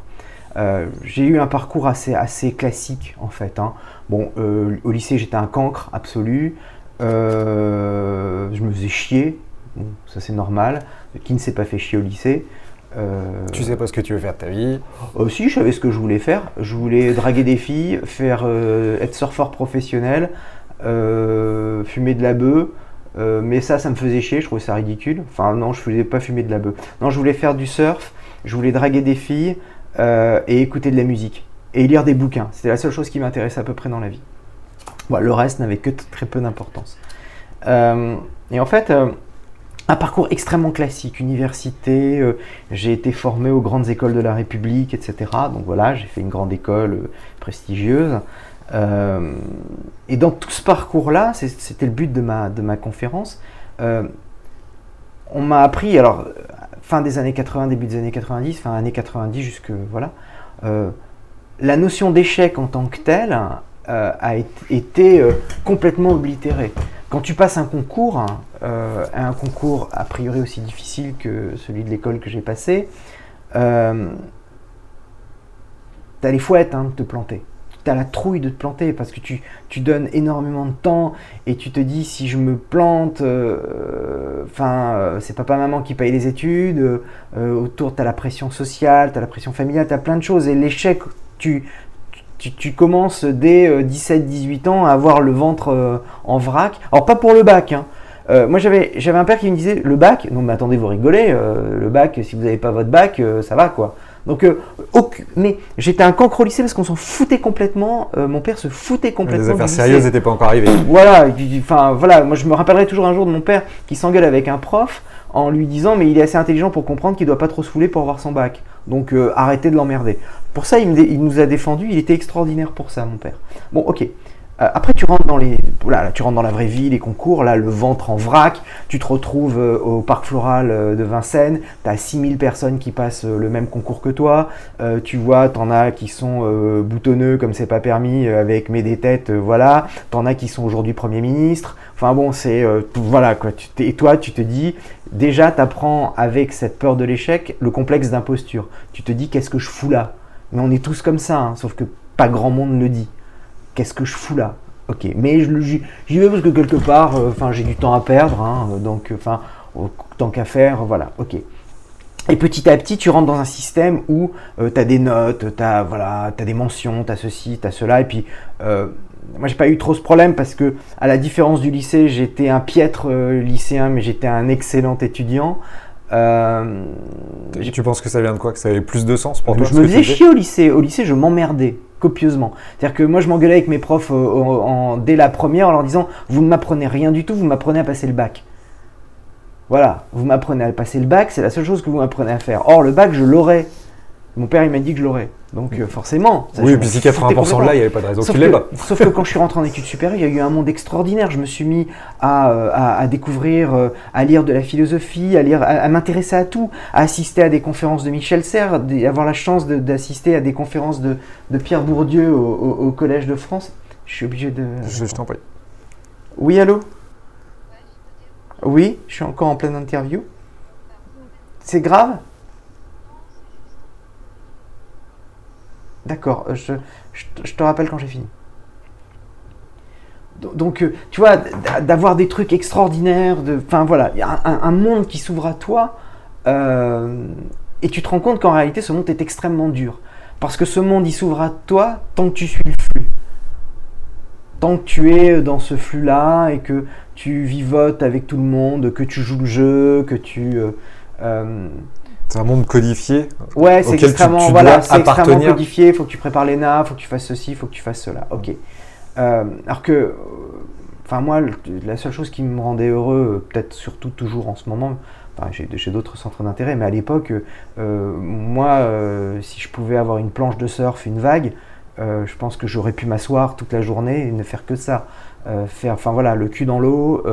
Euh, j'ai eu un parcours assez, assez classique en fait. Hein. Bon, euh, au lycée j'étais un cancre absolu. Euh, je me faisais chier, ça c'est normal. Qui ne s'est pas fait chier au lycée Tu sais pas ce que tu veux faire de ta vie Aussi, je savais ce que je voulais faire. Je voulais draguer des filles, faire être surfeur professionnel, fumer de la bœuf. Euh, mais ça, ça me faisait chier, je trouvais ça ridicule. Enfin, non, je voulais pas fumer de la bœuf. Non, je voulais faire du surf, je voulais draguer des filles euh, et écouter de la musique. Et lire des bouquins. C'était la seule chose qui m'intéressait à peu près dans la vie. le reste n'avait que très peu d'importance. Euh, et en fait, un parcours extrêmement classique, université, j'ai été formé aux grandes écoles de la République, etc. Donc voilà, j'ai fait une grande école prestigieuse. Euh, et dans tout ce parcours-là, c'était le but de ma, de ma conférence, euh, on m'a appris, alors fin des années 80, début des années 90, fin années 90 jusque voilà, euh, la notion d'échec en tant que telle a été complètement oblitérée. Quand tu passes un concours, hein, un concours a priori aussi difficile que celui de l'école que j'ai passé, tu as les fouettes hein, de te planter tu la trouille de te planter parce que tu, tu, donnes énormément de temps et tu te dis si je me plante, euh, enfin, euh, c'est papa-maman qui paye les études, euh, autour tu as la pression sociale, tu as la pression familiale, tu as plein de choses et l'échec, tu, tu, tu, commences dès 17-18 ans à avoir le ventre en vrac. Alors, pas pour le bac, hein. moi j'avais un père qui me disait le bac, non mais attendez, vous rigolez, le bac, si vous n'avez pas votre bac, ça va quoi. Donc, euh, mais j'étais un cancre au lycée parce qu'on s'en foutait complètement. Euh, mon père se foutait complètement. Les affaires sérieuses n'étaient pas encore arrivées. Voilà, enfin voilà, moi je me rappellerai toujours un jour de mon père qui s'engueule avec un prof en lui disant mais il est assez intelligent pour comprendre qu'il doit pas trop se fouler pour avoir son bac. Donc euh, arrêtez de l'emmerder. Pour ça, il, nous a défendu, il était extraordinaire pour ça, mon père. Bon, ok. Euh, après, tu rentres dans les, là, tu rentres dans la vraie vie, les concours, là, le ventre en vrac. Tu te retrouves euh, au parc floral euh, de Vincennes. Tu as 6000 personnes qui passent le même concours que toi. tu vois, t'en as qui sont boutonneux comme c'est pas permis avec mes des têtes, voilà. T'en as qui sont aujourd'hui Premier ministre. Enfin bon, c'est voilà quoi. et toi, tu te dis déjà, tu apprends avec cette peur de l'échec le complexe d'imposture. Tu te dis qu'est-ce que je fous là? Mais on est tous comme ça, hein, sauf que pas grand monde le dit qu'est-ce que je fous là Ok, mais j'y vais parce que quelque part, euh, enfin, j'ai du temps à perdre, hein, donc, enfin, tant qu'à faire, voilà, ok. Et petit à petit, tu rentres dans un système où euh, tu as des notes, tu as, voilà, as des mentions, tu as ceci, tu as cela. Et puis, euh, moi, j'ai pas eu trop ce problème parce que, à la différence du lycée, j'étais un piètre lycéen, mais j'étais un excellent étudiant. tu penses que ça vient de quoi? Que ça avait plus de sens pour toi Je me faisais? chier au lycée. Au lycée, je m'emmerdais copieusement. C'est-à-dire que moi je m'engueulais avec mes profs en, dès la première en leur disant vous ne m'apprenez rien du tout, vous m'apprenez à passer le bac. Voilà, vous m'apprenez à passer le bac, c'est la seule chose que vous m'apprenez à faire. Or le bac je l'aurais. Mon père, il m'a dit que je l'aurais. Donc euh, forcément. oui, puis si 80% là, il n'y avait pas de raison que tu l'aies pas. Sauf que quand je suis rentré en études supérieures, il y a eu un monde extraordinaire. Je me suis mis à, euh, découvrir, euh, à lire de la philosophie, à, lire, à, m'intéresser à tout, à assister à des conférences de Michel Serres, avoir la chance d'assister à des conférences de, Pierre Bourdieu au, Collège de France. Je suis obligé de. Je, je t'en prie. Oui, allô? Oui, je suis encore en pleine interview. C'est grave? D'accord, euh, je, te rappelle quand j'ai fini. Donc, euh, tu vois, d'avoir des trucs extraordinaires, enfin voilà, un, monde qui s'ouvre à toi, euh, et tu te rends compte qu'en réalité, ce monde est extrêmement dur. Parce que ce monde, il s'ouvre à toi tant que tu suis le flux. Tant que tu es dans ce flux-là et que tu vivotes avec tout le monde, que tu joues le jeu, que tu... C'est un monde codifié. Ouais, c'est extrêmement, voilà, extrêmement codifié. Il faut que tu prépares l'ENA, il faut que tu fasses ceci, il faut que tu fasses cela. Ok. Euh, alors que, enfin, moi, la seule chose qui me rendait heureux, peut-être surtout toujours en ce moment, enfin, j'ai d'autres centres d'intérêt, mais à l'époque, euh, moi, euh, si je pouvais avoir une planche de surf, une vague, je pense que j'aurais pu m'asseoir toute la journée et ne faire que ça. Faire, enfin voilà, le cul dans l'eau,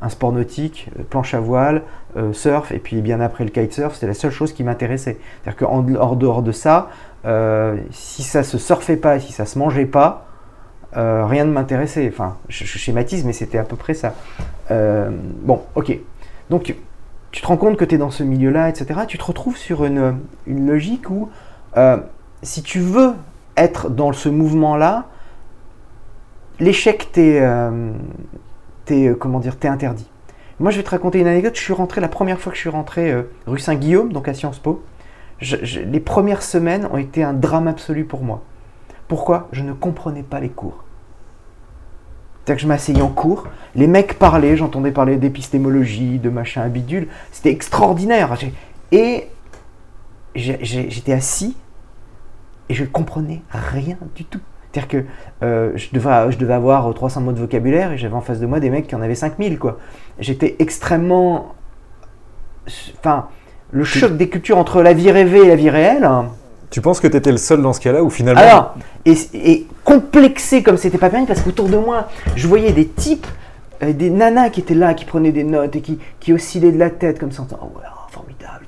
un sport nautique, planche à voile, euh, surf, et puis bien après le kitesurf, c'était la seule chose qui m'intéressait. C'est-à-dire qu'en dehors de ça, euh, si ça se surfait pas, si ça se mangeait pas, euh, rien ne m'intéressait. Enfin, je, schématise, mais c'était à peu près ça. bon, ok. Donc, tu, te rends compte que tu es dans ce milieu-là, etc. Tu te retrouves sur une, une logique où, si tu veux être dans ce mouvement-là, l'échec t'est, comment dire, t'es interdit. Moi, je vais te raconter une anecdote. Je suis rentré la première fois que je suis rentré euh, rue Saint-Guillaume, donc à Sciences Po. les premières semaines ont été un drame absolu pour moi. Pourquoi? Je ne comprenais pas les cours. C'est-à-dire que je m'asseyais en cours, les mecs parlaient, j'entendais parler d'épistémologie, de machin à bidule. C'était extraordinaire. Et j'étais assis et je comprenais rien du tout. C'est-à-dire que euh, je, devais, je devais avoir 300 mots de vocabulaire et j'avais en face de moi des mecs qui en avaient 5000, quoi. J'étais extrêmement... Enfin, le choc des cultures entre la vie rêvée et la vie réelle... Hein. Tu penses que tu étais le seul dans ce cas-là ou finalement... Alors, et, complexé comme c'était pas permis parce qu'autour de moi, je voyais des types, euh, des nanas qui étaient là, qui prenaient des notes et qui, qui oscillaient de la tête comme ça. Oh, voilà, formidable,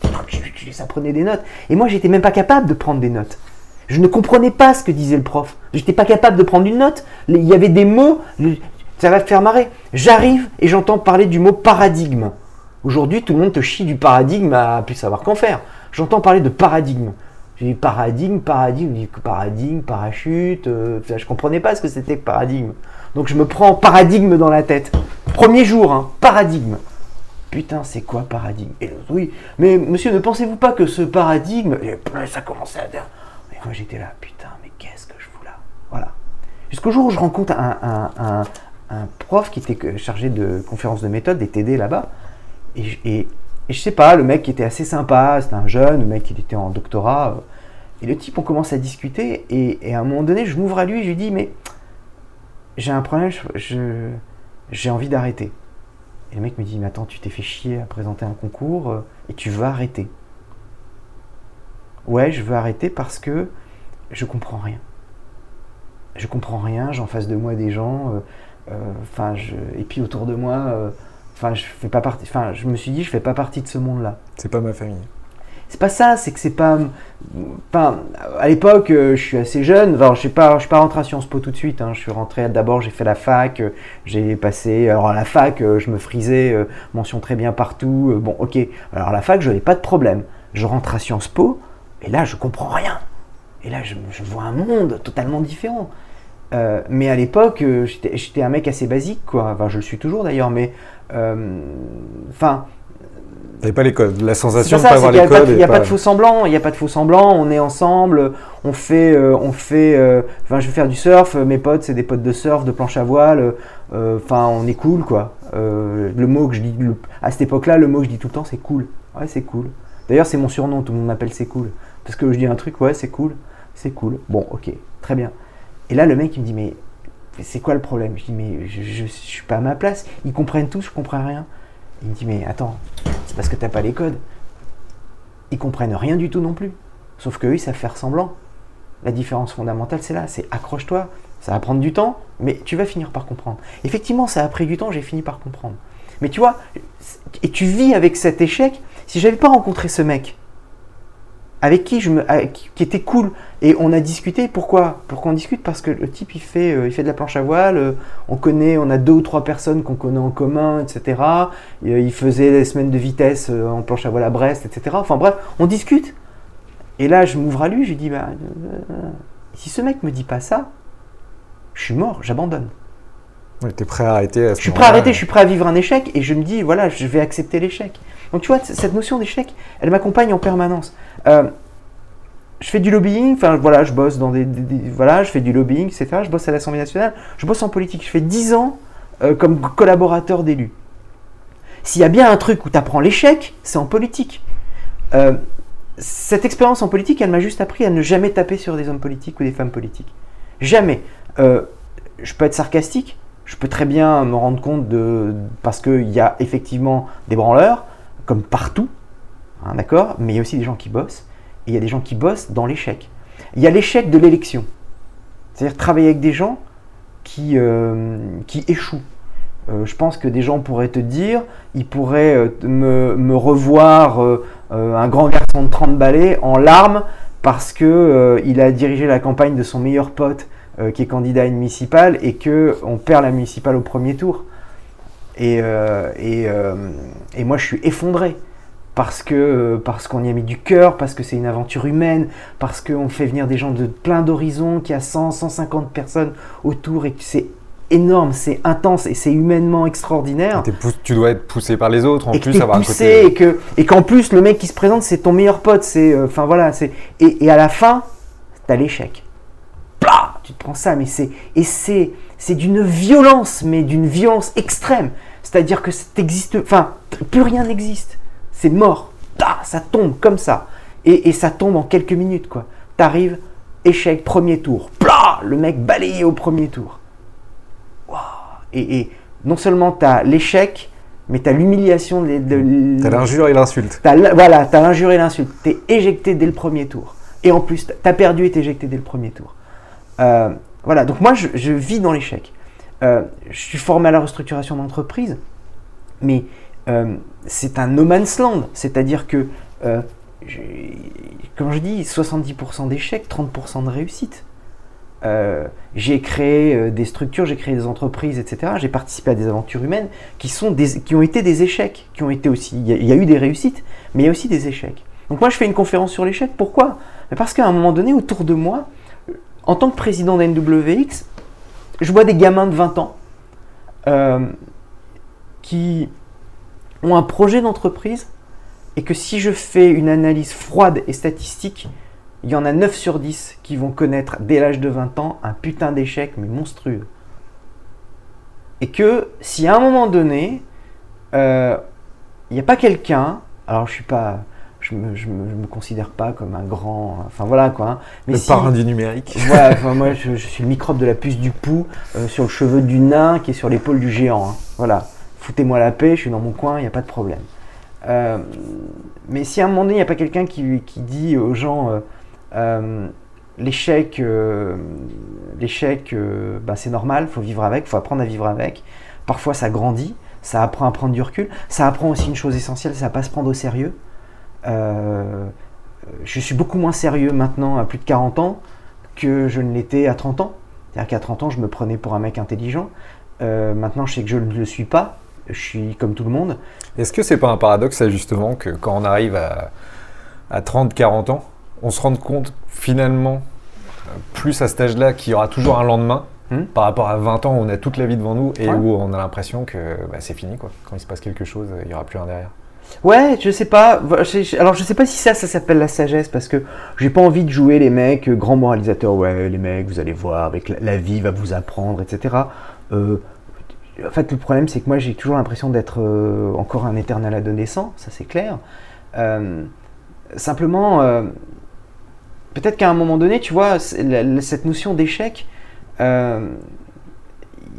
ça prenait des notes. Et moi, j'étais même pas capable de prendre des notes. Je ne comprenais pas ce que disait le prof. Je n'étais pas capable de prendre une note. Il y avait des mots, ça va te faire marrer. J'arrive et j'entends parler du mot paradigme. Aujourd'hui, tout le monde te chie du paradigme à plus savoir qu'en faire. J'entends parler de paradigme. J'ai dit paradigme, paradigme, paradigme, parachute. Euh, je comprenais pas ce que c'était que paradigme. Donc je me prends paradigme dans la tête. Premier jour, hein, paradigme. Putain, c'est quoi paradigme? Et oui, mais monsieur, ne pensez-vous pas que ce paradigme, ça commençait à dire, j'étais là, putain, mais qu'est-ce que je fous là? Voilà. Jusqu'au jour où je rencontre un, prof qui était chargé de conférences de méthode, des TD là-bas, et, et, je sais pas, le mec était assez sympa, c'était un jeune, le mec qui était en doctorat, euh, et le type, on commence à discuter, et, à un moment donné, je m'ouvre à lui et je lui dis, mais j'ai un problème, j'ai envie d'arrêter. Et le mec me dit, mais attends, tu t'es fait chier à présenter un concours, euh, et tu vas arrêter ouais, je veux arrêter parce que je comprends rien. je comprends rien, j'en face de moi des gens, enfin, et puis autour de moi, enfin, je fais pas partie, enfin, je me suis dit, je fais pas partie de ce monde-là. C'est pas ma famille c'est pas ça, c'est que c'est pas. Enfin, à l'époque, euh, je suis assez jeune. Je suis pas, je suis pas rentré à Sciences Po tout de suite. Hein. Je suis rentré d'abord, j'ai fait la fac, euh, j'ai passé. Alors à la fac, euh, je me frisais, mention très bien partout. Bon, ok. Alors à la fac, je n'avais pas de problème. Je rentre à Sciences Po et là, je comprends rien. Et là, je, vois un monde totalement différent. mais à l'époque, j'étais un mec assez basique, quoi. Enfin, je le suis toujours d'ailleurs, mais enfin T'avais pas les codes, la sensation de pas avoir les codes. Il n'y a, pas de faux semblant, il n'y a pas de faux semblant, on est ensemble, on fait, euh, on fait, euh, enfin je vais faire du surf, mes potes c'est des potes de surf, de planche à voile, euh, enfin on est cool quoi. le mot que je dis, à cette époque-là, le mot que je dis tout le temps c'est cool. Ouais c'est cool. D'ailleurs c'est mon surnom, tout le monde m'appelle c'est cool. Parce que je dis un truc, ouais c'est cool, c'est cool. Bon ok, très bien. Et là le mec il me dit mais c'est quoi le problème? Je dis mais je, je, suis pas à ma place. Ils comprennent tout, je comprends rien. Il me dit mais attends, c'est parce que t'as pas les codes. Ils comprennent rien du tout non plus. Sauf que eux, ils savent faire semblant. La différence fondamentale, c'est là, c'est accroche-toi. Ça va prendre du temps, mais tu vas finir par comprendre. Effectivement, ça a pris du temps, j'ai fini par comprendre. Mais tu vois, et tu vis avec cet échec. Si j'avais pas rencontré ce mec, avec qui je me, qui était cool. Et on a discuté. Pourquoi? Pourquoi on discute? Parce que le type il fait, euh, il fait de la planche à voile. Euh, on connaît, on a deux ou trois personnes qu'on connaît en commun, etc. Euh, il faisait des semaines de vitesse en planche à voile à Brest, etc. Enfin bref, on discute. Et là, je m'ouvre à lui, je lui dis bah, si ce mec me dit pas ça, je suis mort, j'abandonne. Ouais, es prêt à arrêter Je suis prêt à arrêter, je suis prêt à vivre un échec et je me dis voilà, je vais accepter l'échec. Donc tu vois, cette notion d'échec, elle m'accompagne en permanence. Euh, je fais du lobbying, enfin voilà, je bosse dans des, Voilà, je fais du lobbying, etc. Je bosse à l'Assemblée nationale, je bosse en politique. Je fais 10 ans euh, comme collaborateur d'élu. S'il y a bien un truc où tu apprends l'échec, c'est en politique. Euh, cette expérience en politique, elle m'a juste appris à ne jamais taper sur des hommes politiques ou des femmes politiques. Jamais. je peux être sarcastique, je peux très bien me rendre compte de. Parce qu'il y a effectivement des branleurs, comme partout, hein, d'accord Mais il y a aussi des gens qui bossent, et il y a des gens qui bossent dans l'échec. Il y a l'échec de l'élection, c'est-à-dire travailler avec des gens qui, euh, qui échouent. Euh, je pense que des gens pourraient te dire, ils pourraient euh, me, revoir un grand garçon de 30 balais en larmes parce que il a dirigé la campagne de son meilleur pote qui est candidat à une municipale et que on perd la municipale au premier tour. Et, euh, euh, et, moi, je suis effondré parce que parce qu'on y a mis du cœur, parce que c'est une aventure humaine, parce qu'on fait venir des gens de plein d'horizons, qu'il y a 100, 150 personnes autour et que c'est énorme, c'est intense et c'est humainement extraordinaire. tu dois être poussé par les autres en et plus avoir poussé, Et que et qu'en plus le mec qui se présente c'est ton meilleur pote, c'est euh, enfin voilà, c'est et, et, à la fin t'as l'échec. Tu te prends ça, mais c'est et c'est c'est d'une violence, mais d'une violence extrême. C'est-à-dire que existe, enfin, plus rien n'existe. C'est mort. ça tombe comme ça. Et, ça tombe en quelques minutes, quoi. T'arrives, échec, premier tour. le mec balayé au premier tour. Et, non seulement t'as l'échec, mais t'as l'humiliation. De, t'as l'injure et l'insulte. Voilà, t'as l'injure et l'insulte. T'es éjecté dès le premier tour. Et en plus, t'as perdu et t'es éjecté dès le premier tour. Euh, voilà, donc moi, je vis dans l'échec. Euh, je suis formé à la restructuration d'entreprise, mais euh, c'est un no man's land. C'est-à-dire que, euh, comme je dis, 70% d'échecs, 30% de réussite. j'ai créé des structures, j'ai créé des entreprises, etc. J'ai participé à des aventures humaines qui, sont qui ont été des échecs, qui ont été aussi. Il y, a, eu des réussites, mais il y a aussi des échecs. Donc moi, je fais une conférence sur l'échec. Pourquoi? Parce qu'à un moment donné, autour de moi, en tant que président d'NWX, je vois des gamins de 20 ans euh, qui ont un projet d'entreprise et que si je fais une analyse froide et statistique, il y en a 9 sur 10 qui vont connaître dès l'âge de 20 ans un putain d'échec mais monstrueux. Et que si à un moment donné, euh, il n'y a pas quelqu'un, alors je suis pas je me, je me, considère pas comme un grand. Enfin voilà quoi. Hein. Mais le parrain du numérique. Ouais, (laughs) moi je, suis le microbe de la puce du pou euh, sur le cheveu du nain qui est sur l'épaule du géant. Hein. Voilà. Foutez-moi la paix, je suis dans mon coin, il n'y a pas de problème. Euh, mais si à un moment donné il n'y a pas quelqu'un qui, qui, dit aux gens euh, l'échec, l'échec, bah, c'est normal, il faut vivre avec, il faut apprendre à vivre avec. Parfois, ça grandit, ça apprend à prendre du recul. Ça apprend aussi une chose essentielle, ça à pas se prendre au sérieux. Je suis beaucoup moins sérieux maintenant à plus de 40 ans que je ne l'étais à 30 ans. C'est-à-dire qu'à 30 ans, je me prenais pour un mec intelligent. maintenant, je sais que je ne le suis pas je suis comme tout le monde. Est-ce que c'est pas un paradoxe, justement, que quand on arrive à, à 30-40 ans, on se rende compte finalement, plus à cet âge-là, qu'il y aura toujours un lendemain hmm par rapport à 20 ans où on a toute la vie devant nous et où on a l'impression que bah, c'est fini. Quoi. Quand il se passe quelque chose, il n'y aura plus un derrière. Ouais, je sais pas. Alors je sais pas si ça, ça s'appelle la sagesse parce que j'ai pas envie de jouer les mecs euh, grands moralisateurs. Ouais, les mecs, vous allez voir, avec la, vie va vous apprendre, etc. Euh, en fait, le problème, c'est que moi, j'ai toujours l'impression d'être euh, encore un éternel adolescent, ça c'est clair. Simplement, peut-être qu'à un moment donné, tu vois, cette notion d'échec,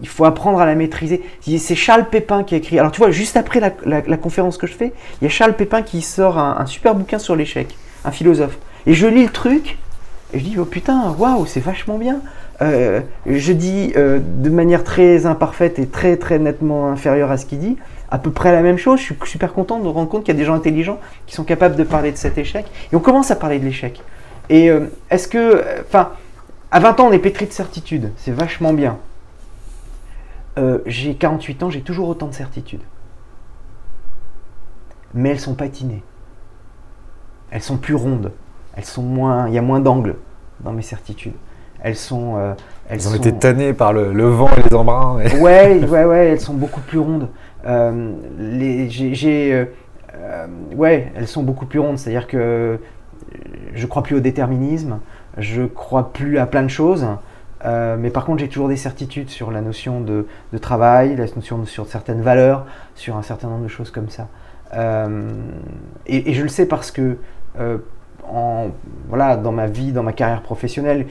il faut apprendre à la maîtriser. C'est Charles Pépin qui a écrit. Alors, tu vois, juste après la, conférence que je fais, il y a Charles Pépin qui sort un, super bouquin sur l'échec, un philosophe. Et je lis le truc, et je dis, oh putain, waouh, c'est vachement bien. Euh, je dis euh, de manière très imparfaite et très très nettement inférieure à ce qu'il dit, à peu près la même chose. Je suis super content de me rendre compte qu'il y a des gens intelligents qui sont capables de parler de cet échec. Et on commence à parler de l'échec. Et euh, est-ce que, enfin, à 20 ans, on est pétri de certitude. C'est vachement bien. J'ai 48 ans, j'ai toujours autant de certitudes. Mais elles sont patinées. Elles sont plus rondes. Elles sont moins, il y a moins d'angles dans mes certitudes elles sont. Euh, elles, ont été tannées par le, vent et les embruns. Ouais, ouais, ouais, elles sont beaucoup plus rondes. Euh, les, j'ai, euh, ouais, elles sont beaucoup plus rondes. C'est-à-dire que je crois plus au déterminisme, je crois plus à plein de choses. Mais par contre, j'ai toujours des certitudes sur la notion de, travail, la notion sur certaines valeurs, sur un certain nombre de choses comme ça. Et, et, je le sais parce que en, voilà, dans ma vie, dans ma carrière professionnelle,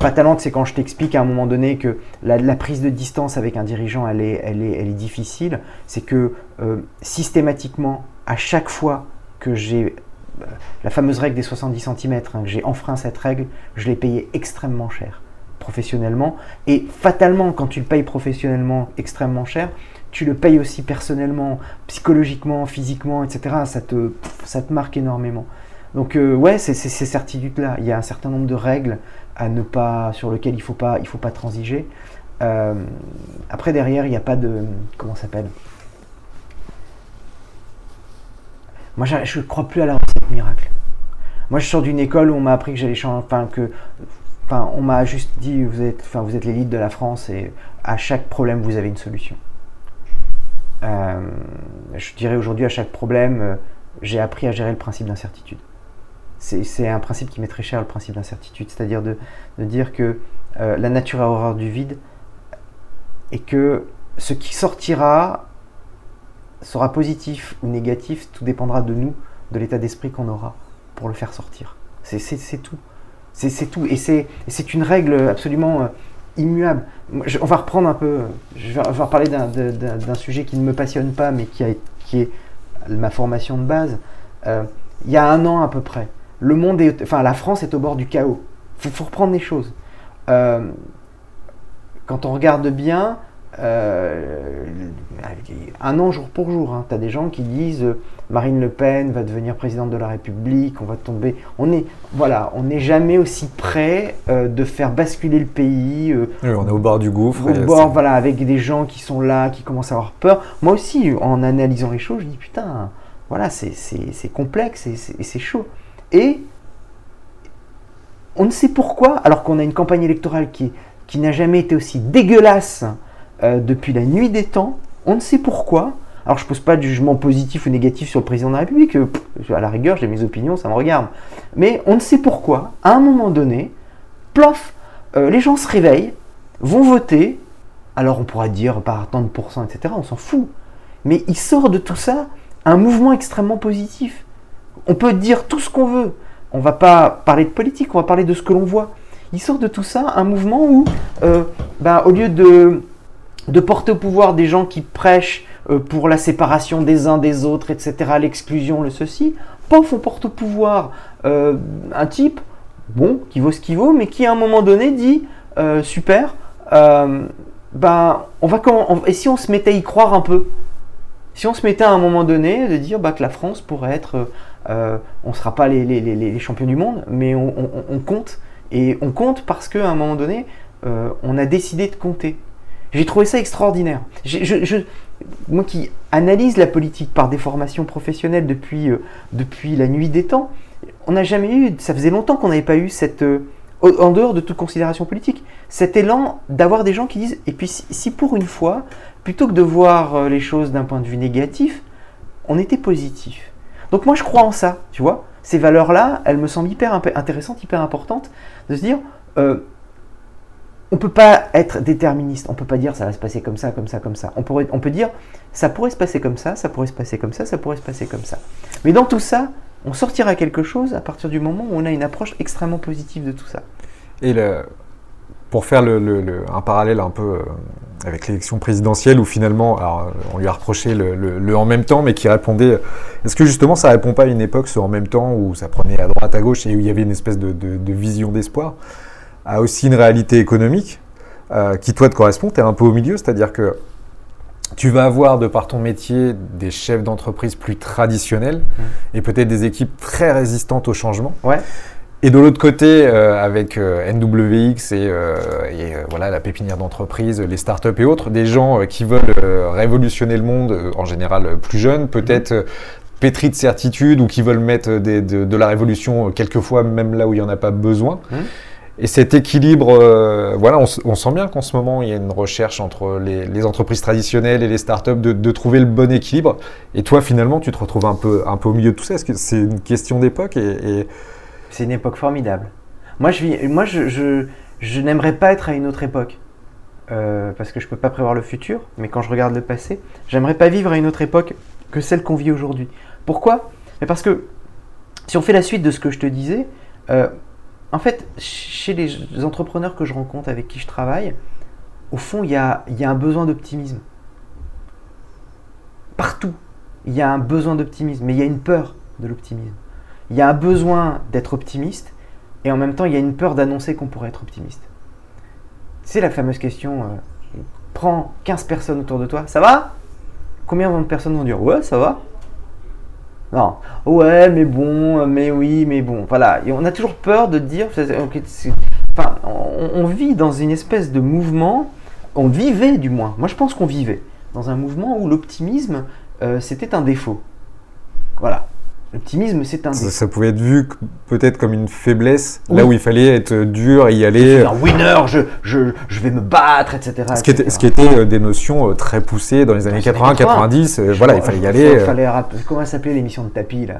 Fatalante, c'est quand je t'explique à un moment donné que la, prise de distance avec un dirigeant, elle est, elle est, elle est difficile. C'est que euh, systématiquement, à chaque fois que j'ai euh, la fameuse règle des 70 cm, hein, que j'ai enfreint cette règle, je l'ai payé extrêmement cher professionnellement. Et fatalement, quand tu le payes professionnellement extrêmement cher, tu le payes aussi personnellement, psychologiquement, physiquement, etc. Ça te, ça te marque énormément. Donc euh, ouais, c'est ces certitudes-là. Il y a un certain nombre de règles à ne pas, sur lesquelles il ne faut, pas, faut pas transiger. Euh, après, derrière, il n'y a pas de... Comment ça s'appelle? Moi, je ne crois plus à la recette miracle. Moi, je sors d'une école où on m'a appris que j'allais changer... Enfin, que... Enfin, on m'a juste dit, vous êtes, enfin, vous êtes l'élite de la France et à chaque problème, vous avez une solution. Euh, je dirais aujourd'hui, à chaque problème, j'ai appris à gérer le principe d'incertitude c'est un principe qui m'est très cher, le principe d'incertitude, c'est-à-dire de, dire que euh, la nature a horreur du vide et que ce qui sortira sera positif ou négatif, tout dépendra de nous, de l'état d'esprit qu'on aura pour le faire sortir. C'est tout. C'est tout. Et c'est une règle absolument euh, immuable. on va reprendre un peu, je vais, reparler d'un sujet qui ne me passionne pas, mais qui, est ma formation de base. Euh, il y a un an à peu près, le monde est, enfin, la France est au bord du chaos. Il faut, reprendre les choses. Euh, quand on regarde bien, euh, un an jour pour jour, hein, tu as des gens qui disent euh, Marine Le Pen va devenir présidente de la République, on va tomber. On est, voilà, on n'est jamais aussi près de faire basculer le pays. on est au bord du gouffre. Au bord, voilà, avec des gens qui sont là, qui commencent à avoir peur. Moi aussi, en analysant les choses, je dis putain, voilà, c'est complexe et c'est chaud. Et on ne sait pourquoi, alors qu'on a une campagne électorale qui, qui n'a jamais été aussi dégueulasse euh, depuis la nuit des temps, on ne sait pourquoi. Alors je ne pose pas de jugement positif ou négatif sur le président de la République, euh, à la rigueur j'ai mes opinions, ça me regarde. Mais on ne sait pourquoi, à un moment donné, plof, euh, les gens se réveillent, vont voter, alors on pourra dire par tant de pourcents, etc., on s'en fout. Mais il sort de tout ça un mouvement extrêmement positif on peut dire tout ce qu'on veut. On va pas parler de politique, on va parler de ce que l'on voit. Il sort de tout ça un mouvement où, bah, au lieu de, de porter au pouvoir des gens qui prêchent euh, pour la séparation des uns des autres, etc., l'exclusion, le ceci, pof, on porte au pouvoir euh, un type bon, qui vaut ce qu'il vaut, mais qui à un moment donné dit euh, super, ben, on va comment, et si on se mettait à y croire un peu? Si on se mettait à un moment donné de dire bah, que la France pourrait être, on ne sera pas les, champions du monde, mais on, on, compte, et on compte parce qu'à un moment donné, on a décidé de compter. J'ai trouvé ça extraordinaire. Moi qui analyse la politique par des formations professionnelles depuis, depuis la nuit des temps, on n'a jamais eu, ça faisait longtemps qu'on n'avait pas eu cette, euh, en dehors de toute considération politique, cet élan d'avoir des gens qui disent, et puis si pour une fois, plutôt que de voir euh, les choses d'un point de vue négatif, on était positif. Donc moi je crois en ça, tu vois. Ces valeurs-là, elles me semblent hyper intéressantes, hyper importantes, de se dire, euh, on ne peut pas être déterministe, on ne peut pas dire ça va se passer comme ça, comme ça, comme ça. On, pourrait, peut dire ça pourrait se passer comme ça, ça pourrait se passer comme ça, ça pourrait se passer comme ça. Mais dans tout ça, on sortira quelque chose à partir du moment où on a une approche extrêmement positive de tout ça. Et pour faire un parallèle un peu euh, avec l'élection présidentielle, où finalement, alors, on lui a reproché le, en même temps, mais qui répondait. Est-ce que justement ça répond pas à une époque, ce en même temps, où ça prenait à droite, à gauche, et où il y avait une espèce de, vision d'espoir, a aussi une réalité économique euh, qui, toi, te correspond Tu es un peu au milieu, c'est-à-dire que tu vas avoir, de par ton métier, des chefs d'entreprise plus traditionnels mmh. et peut-être des équipes très résistantes au changement. Ouais. Et de l'autre côté, euh, avec euh, NWX et, euh, voilà la pépinière d'entreprise, les startups et autres, des gens qui veulent révolutionner le monde, en général plus jeunes, peut-être mmh. pétris de certitude ou qui veulent mettre de, la révolution quelquefois même là où il n'y en a pas besoin. Mmh. Et cet équilibre, euh, voilà, on, sent bien qu'en ce moment, il y a une recherche entre les, entreprises traditionnelles et les startups de, trouver le bon équilibre. Et toi, finalement, tu te retrouves un peu, un peu au milieu de tout ça. Est-ce que c'est une question d'époque C'est une époque formidable. Moi, je, moi, je, je, n'aimerais pas être à une autre époque. Euh, parce que je ne peux pas prévoir le futur, mais quand je regarde le passé, j'aimerais pas vivre à une autre époque que celle qu'on vit aujourd'hui. Pourquoi? Parce que si on fait la suite de ce que je te disais, euh, en fait, chez les entrepreneurs que je rencontre, avec qui je travaille, au fond, il y a, un besoin d'optimisme. Partout, il y a un besoin d'optimisme, mais il y a une peur de l'optimisme. Il y a un besoin d'être optimiste, et en même temps, il y a une peur d'annoncer qu'on pourrait être optimiste. C'est la fameuse question, euh, prends 15 personnes autour de toi, ça va? Combien de personnes vont dire ouais, ça va? Non, ouais, mais bon, mais oui, mais bon. Voilà, et on a toujours peur de dire. Enfin, on, vit dans une espèce de mouvement. On vivait, du moins. Moi, je pense qu'on vivait dans un mouvement où l'optimisme, euh, c'était un défaut. Voilà. L'optimisme, c'est un. Ça, ça, pouvait être vu peut-être comme une faiblesse, là où il fallait être dur et y aller. Un winner, je, je, je, vais me battre, etc. Ce, Qui, était, ce qui était euh, des notions euh, très poussées dans les années 80-90. Euh, voilà, il fallait y aller. Il fallait comment s'appelait l'émission de tapis là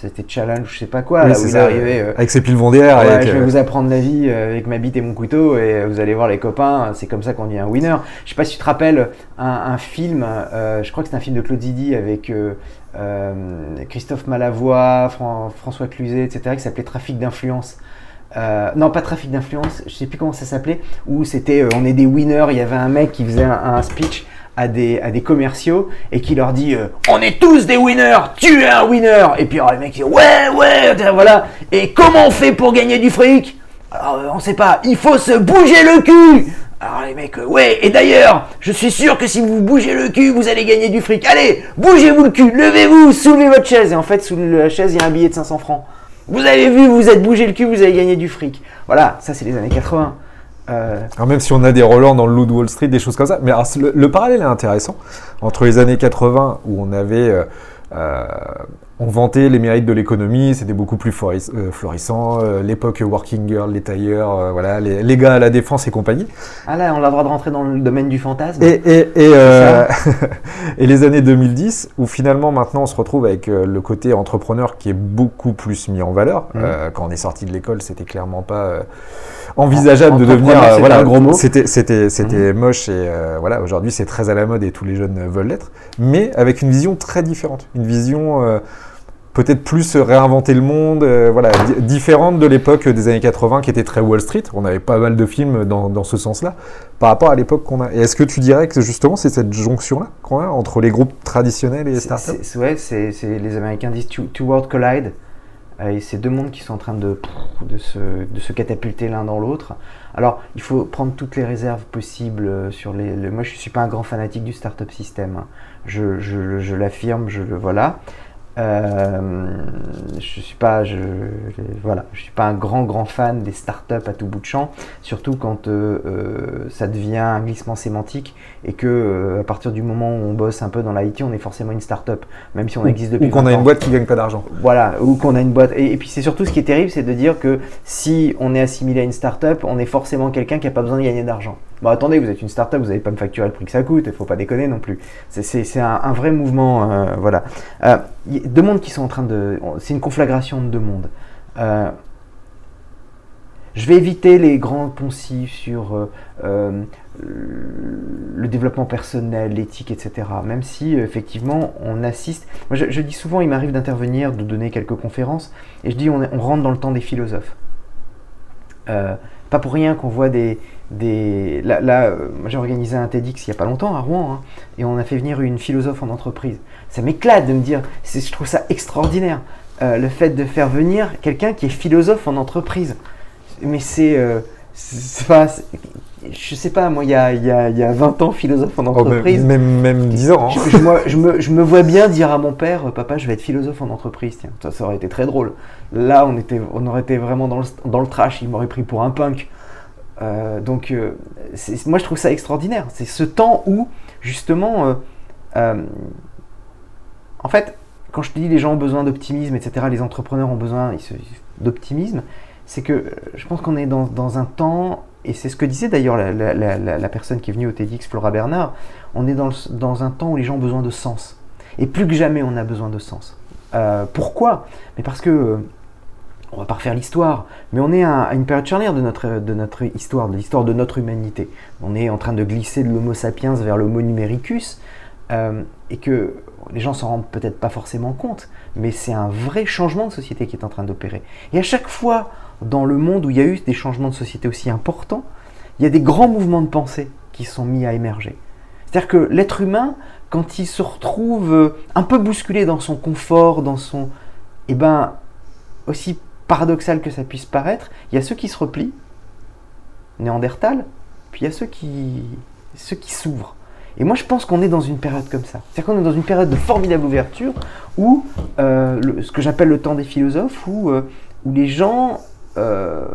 C'était Challenge, je sais pas quoi, là où il arrivait. avec ses piles. Ouais, je vais vous apprendre la vie avec ma bite et mon couteau et vous allez voir les copains, c'est comme ça qu'on dit un winner. Je sais pas si tu te rappelles un, un film, je crois que c'est un film de Claude Zidi avec euh, Christophe Malavoie, François Cluzet, etc., qui s'appelait Trafic d'influence. Euh, non, pas trafic d'influence, je sais plus comment ça s'appelait, où c'était euh, on est des winners, il y avait un mec qui faisait un, speech à des, commerciaux et qui leur dit on est tous des winners, tu es un winner et puis alors, les mecs disent ouais ouais voilà et comment on fait pour gagner du fric? Alors on sait pas, il faut se bouger le cul alors les mecs, euh, ouais, et d'ailleurs, je suis sûr que si vous bougez le cul, vous allez gagner du fric. Allez, bougez-vous le cul, levez-vous, soulevez votre chaise. Et en fait, sous la chaise, il y a un billet de 500 francs. Vous avez vu, vous êtes bougé le cul, vous avez gagné du fric. Voilà, ça c'est les années 80. Euh, alors même si on a des Roland dans le Loup de Wall Street, des choses comme ça, mais le, parallèle est intéressant entre les années 80 où on avait euh, on vantait les mérites de l'économie, c'était beaucoup plus euh, florissant, euh, l'époque working girl, les tailleurs, euh, voilà, les, gars à la défense et compagnie. Ah là, on a le droit de rentrer dans le domaine du fantasme. Et, et, (laughs) les années 2010, où finalement maintenant on se retrouve avec le côté entrepreneur qui est beaucoup plus mis en valeur. Mmh. quand on est sorti de l'école, c'était clairement pas envisageable de devenir voilà un gros mot. C'était c'était c'était mmh. moche et voilà aujourd'hui c'est très à la mode et tous les jeunes veulent l'être, mais avec une vision très différente, une vision peut-être plus réinventer le monde, euh, voilà, différente de l'époque des années 80 qui était très Wall Street. On avait pas mal de films dans, dans ce sens-là, par rapport à l'époque qu'on a. Et est-ce que tu dirais que justement c'est cette jonction-là qu'on a entre les groupes traditionnels et les startups? Ouais, c'est, les Américains disent two, world collide. et c'est deux mondes qui sont en train de, de, se, de se catapulter l'un dans l'autre. Alors, il faut prendre toutes les réserves possibles sur les. moi, je ne suis pas un grand fanatique du startup système. Hein. Je, je, je l'affirme, je le voilà. Euh, je suis pas, je, voilà, je suis pas un grand grand fan des startups à tout bout de champ, surtout quand euh, euh, ça devient un glissement sémantique et que à partir du moment où on bosse un peu dans l'IT, on est forcément une startup, même si on existe depuis. Ou qu'on a une boîte qui gagne pas d'argent. Voilà, ou qu'on a une boîte. Et, puis c'est surtout ce qui est terrible, c'est de dire que si on est assimilé à une startup, on est forcément quelqu'un qui a pas besoin de gagner d'argent. Bon, attendez, vous êtes une startup, vous n'allez pas me facturer le prix que ça coûte, il faut pas déconner non plus. C'est un, vrai mouvement, voilà deux mondes qui sont en train de. C'est une conflagration de deux mondes. Euh, je vais éviter les grands poncifs sur euh, euh, le développement personnel, l'éthique, etc. Même si effectivement on assiste. Moi, je, dis souvent, il m'arrive d'intervenir, de donner quelques conférences, et je dis on rentre dans le temps des philosophes. pas pour rien qu'on voit des, des... Là, j'ai organisé un TEDx il n'y a pas longtemps à Rouen, hein, et on a fait venir une philosophe en entreprise ça m'éclate de me dire, je trouve ça extraordinaire, euh, le fait de faire venir quelqu'un qui est philosophe en entreprise. Mais c'est, euh, je sais pas, moi, il y a, y, a, y a, 20 ans, philosophe en oh, entreprise. même, même, 10 ans. Hein. Je, je, me, je, me, vois bien dire à mon père, papa, je vais être philosophe en entreprise. Tiens, ça, ça aurait été très drôle. Là, on, était, on aurait été vraiment dans le, dans le trash, il m'aurait pris pour un punk. Euh, donc, moi, je trouve ça extraordinaire. C'est ce temps où, justement, en fait, quand je te dis les gens ont besoin d'optimisme, etc., les entrepreneurs ont besoin d'optimisme, c'est que euh, je pense qu'on est dans, un temps, et c'est ce que disait d'ailleurs la, personne qui est venue au TEDx, Flora Bernard, on est dans, un temps où les gens ont besoin de sens. Et plus que jamais, on a besoin de sens. Euh, pourquoi? Mais parce que, euh, on va pas refaire l'histoire, mais on est à, une période charnière de notre, de notre histoire, de l'histoire de notre humanité. On est en train de glisser de l'homo sapiens vers l'homo numericus, et que les gens s'en rendent peut-être pas forcément compte, mais c'est un vrai changement de société qui est en train d'opérer. Et à chaque fois, dans le monde où il y a eu des changements de société aussi importants, il y a des grands mouvements de pensée qui sont mis à émerger. C'est-à-dire que l'être humain, quand il se retrouve euh, un peu bousculé dans son confort, dans son... Eh ben, aussi paradoxal que ça puisse paraître, il y a ceux qui se replient, Néandertal, puis il y a ceux qui, ceux qui s'ouvrent. Et moi, je pense qu'on est dans une période comme ça. C'est-à-dire qu'on est dans une période de formidable ouverture où, euh, ce que j'appelle le temps des philosophes, où, euh, où les gens euh,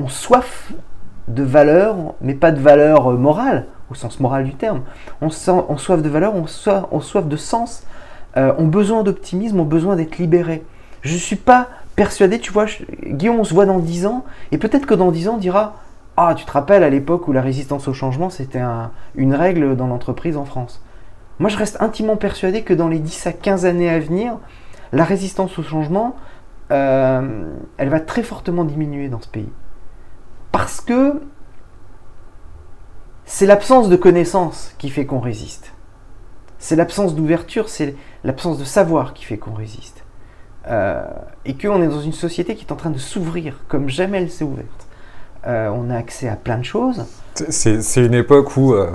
ont soif de valeurs, mais pas de valeurs morales, au sens moral du terme. On, on soif de valeurs, on soif, on soif de sens, ont besoin d'optimisme, ont besoin d'être libérés. Je ne suis pas persuadé, tu vois, Guillaume, on se voit dans 10 ans, et peut-être que dans 10 ans, on dira ah, tu te rappelles à l'époque où la résistance au changement, c'était une règle dans l'entreprise en France. Moi, je reste intimement persuadé que dans les 10 à 15 années à venir, la résistance au changement, euh, elle va très fortement diminuer dans ce pays. Parce que c'est l'absence de connaissances qui fait qu'on résiste. C'est l'absence d'ouverture, c'est l'absence de savoir qui fait qu'on résiste. Euh, et qu'on est dans une société qui est en train de s'ouvrir comme jamais elle s'est ouverte. Euh, on a accès à plein de choses. C'est une époque où euh,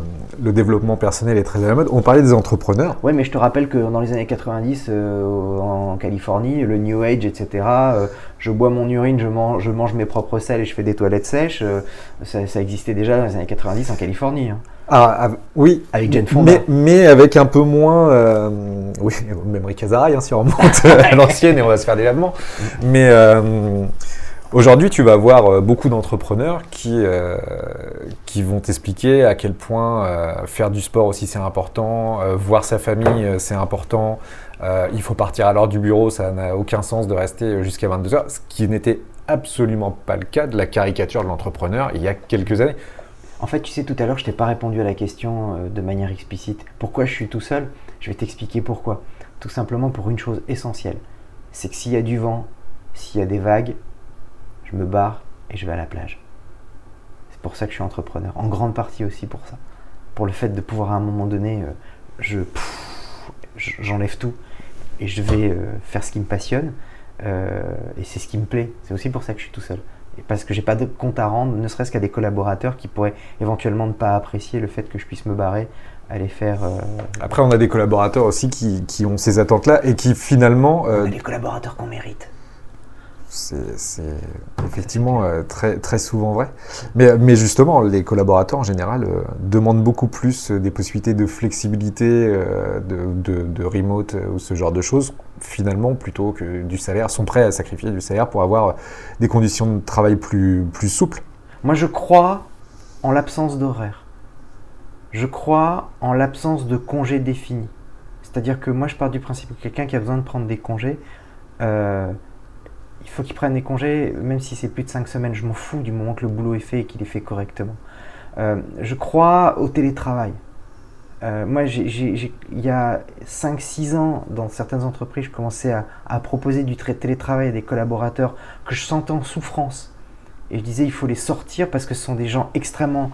le développement personnel est très à la mode. On parlait des entrepreneurs. Oui, mais je te rappelle que dans les années 90, euh, en Californie, le New Age, etc., je bois mon urine, je mange, je mange, mes propres sels et je fais des toilettes sèches, ça, existait déjà dans les années 90 en Californie. Hein. Ah, oui. Avec Jane Fonda. Mais, avec un peu moins. oui, (laughs) même Rick Azaray, hein, si on remonte (laughs) à l'ancienne et on va se faire des lavements. Mais Aujourd'hui, tu vas voir euh, beaucoup d'entrepreneurs qui, euh, qui vont t'expliquer à quel point euh, faire du sport aussi c'est important, voir sa famille c'est important, il faut partir à l'heure du bureau, ça n'a aucun sens de rester jusqu'à 22h, ce qui n'était absolument pas le cas de la caricature de l'entrepreneur il y a quelques années. En fait, tu sais, tout à l'heure, je t'ai pas répondu à la question de manière explicite. Pourquoi je suis tout seul? Je vais t'expliquer pourquoi. Tout simplement pour une chose essentielle. C'est que s'il y a du vent, s'il y a des vagues, je me barre et je vais à la plage. C'est pour ça que je suis entrepreneur. En grande partie aussi pour ça. Pour le fait de pouvoir à un moment donné, euh, je j'enlève tout et je vais euh, faire ce qui me passionne. Euh, et c'est ce qui me plaît. C'est aussi pour ça que je suis tout seul. Et parce que j'ai pas de compte à rendre, ne serait-ce qu'à des collaborateurs qui pourraient éventuellement ne pas apprécier le fait que je puisse me barrer, aller faire. Après, on a des collaborateurs aussi qui, qui ont ces attentes-là et qui finalement. On a des collaborateurs qu'on mérite. C'est effectivement euh, très, très souvent vrai. Mais, mais justement, les collaborateurs en général euh, demandent beaucoup plus des possibilités de flexibilité, de, de, remote ou ce genre de choses, finalement, plutôt que du salaire, sont prêts à sacrifier du salaire pour avoir des conditions de travail plus, plus souples. Moi, je crois en l'absence d'horaire. Je crois en l'absence de congés définis. C'est-à-dire que moi, je pars du principe que quelqu'un qui a besoin de prendre des congés, euh, il faut qu'il prenne des congés, même si c'est plus de 5 semaines, je m'en fous du moment que le boulot est fait et qu'il est fait correctement. Euh, je crois au télétravail. Euh, moi, il y a 5-6 ans, dans certaines entreprises, je commençais à, proposer du télétravail à des collaborateurs que je sentais en souffrance. Et je disais, il faut les sortir parce que ce sont des gens extrêmement,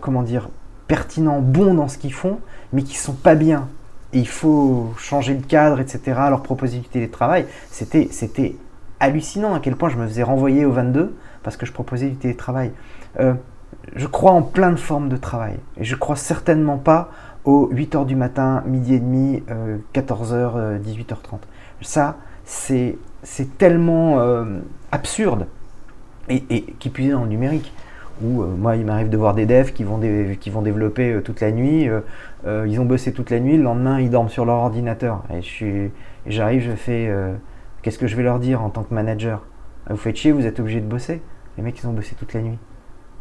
comment dire, pertinents, bons dans ce qu'ils font, mais qui ne sont pas bien il faut changer de cadre, etc., leur proposer du télétravail, c'était hallucinant à quel point je me faisais renvoyer au 22 parce que je proposais du télétravail. Euh, je crois en plein de formes de travail. Et je crois certainement pas aux 8h du matin, midi et demi, 14h, 18h30. Ça, c'est, tellement euh, absurde et, et qui puise dans le numérique où euh, moi il m'arrive de voir des devs qui vont, qui vont développer euh, toute la nuit, euh, ils ont bossé toute la nuit, le lendemain ils dorment sur leur ordinateur. Et j'arrive, je, fais qu'est-ce que je vais leur dire en tant que manager? Vous faites chier, vous êtes obligé de bosser. Les mecs ils ont bossé toute la nuit.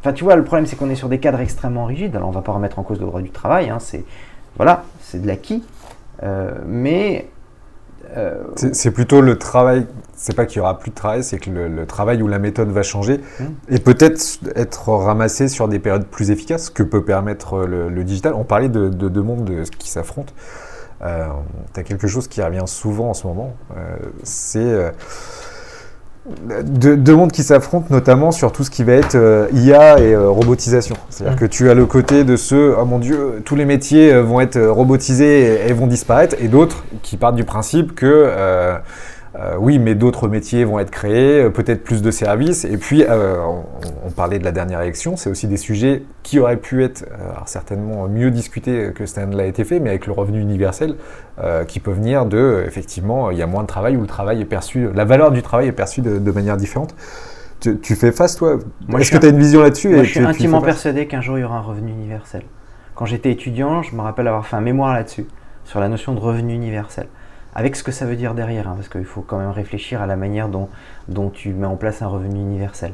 Enfin tu vois, le problème c'est qu'on est sur des cadres extrêmement rigides, alors on va pas remettre en cause le droit du travail, hein, c'est voilà, c'est de l'acquis. mais euh, c'est plutôt le travail, c'est pas qu'il y aura plus de travail, c'est que le, travail ou la méthode va changer mmh. et peut-être être ramassé sur des périodes plus efficaces que peut permettre le, digital. On parlait de deux mondes qui s'affrontent. Euh, tu as quelque chose qui revient souvent en ce moment, euh, c'est deux, mondes qui s'affrontent notamment sur tout ce qui va être euh, IA et euh, robotisation. C'est-à-dire mm. que tu as le côté de ceux, oh mon Dieu, tous les métiers euh, vont être robotisés et, vont disparaître, et d'autres qui partent du principe que euh, oui, mais d'autres métiers vont être créés, euh, peut-être plus de services. Et puis, euh, on, parlait de la dernière élection, c'est aussi des sujets qui auraient pu être certainement mieux discutés que ça l'a été fait, mais avec le revenu universel, qui peut venir de, effectivement, il y a moins de travail où le travail est perçu, la valeur du travail est perçue de, manière différente. Tu, fais face, toi? Est-ce que tu as une vision là-dessus Moi, je suis intimement persuadé qu'un jour, il y aura un revenu universel. Quand j'étais étudiant, je me rappelle avoir fait un mémoire là-dessus, sur la notion de revenu universel avec ce que ça veut dire derrière, hein, parce qu'il faut quand même réfléchir à la manière dont, tu mets en place un revenu universel.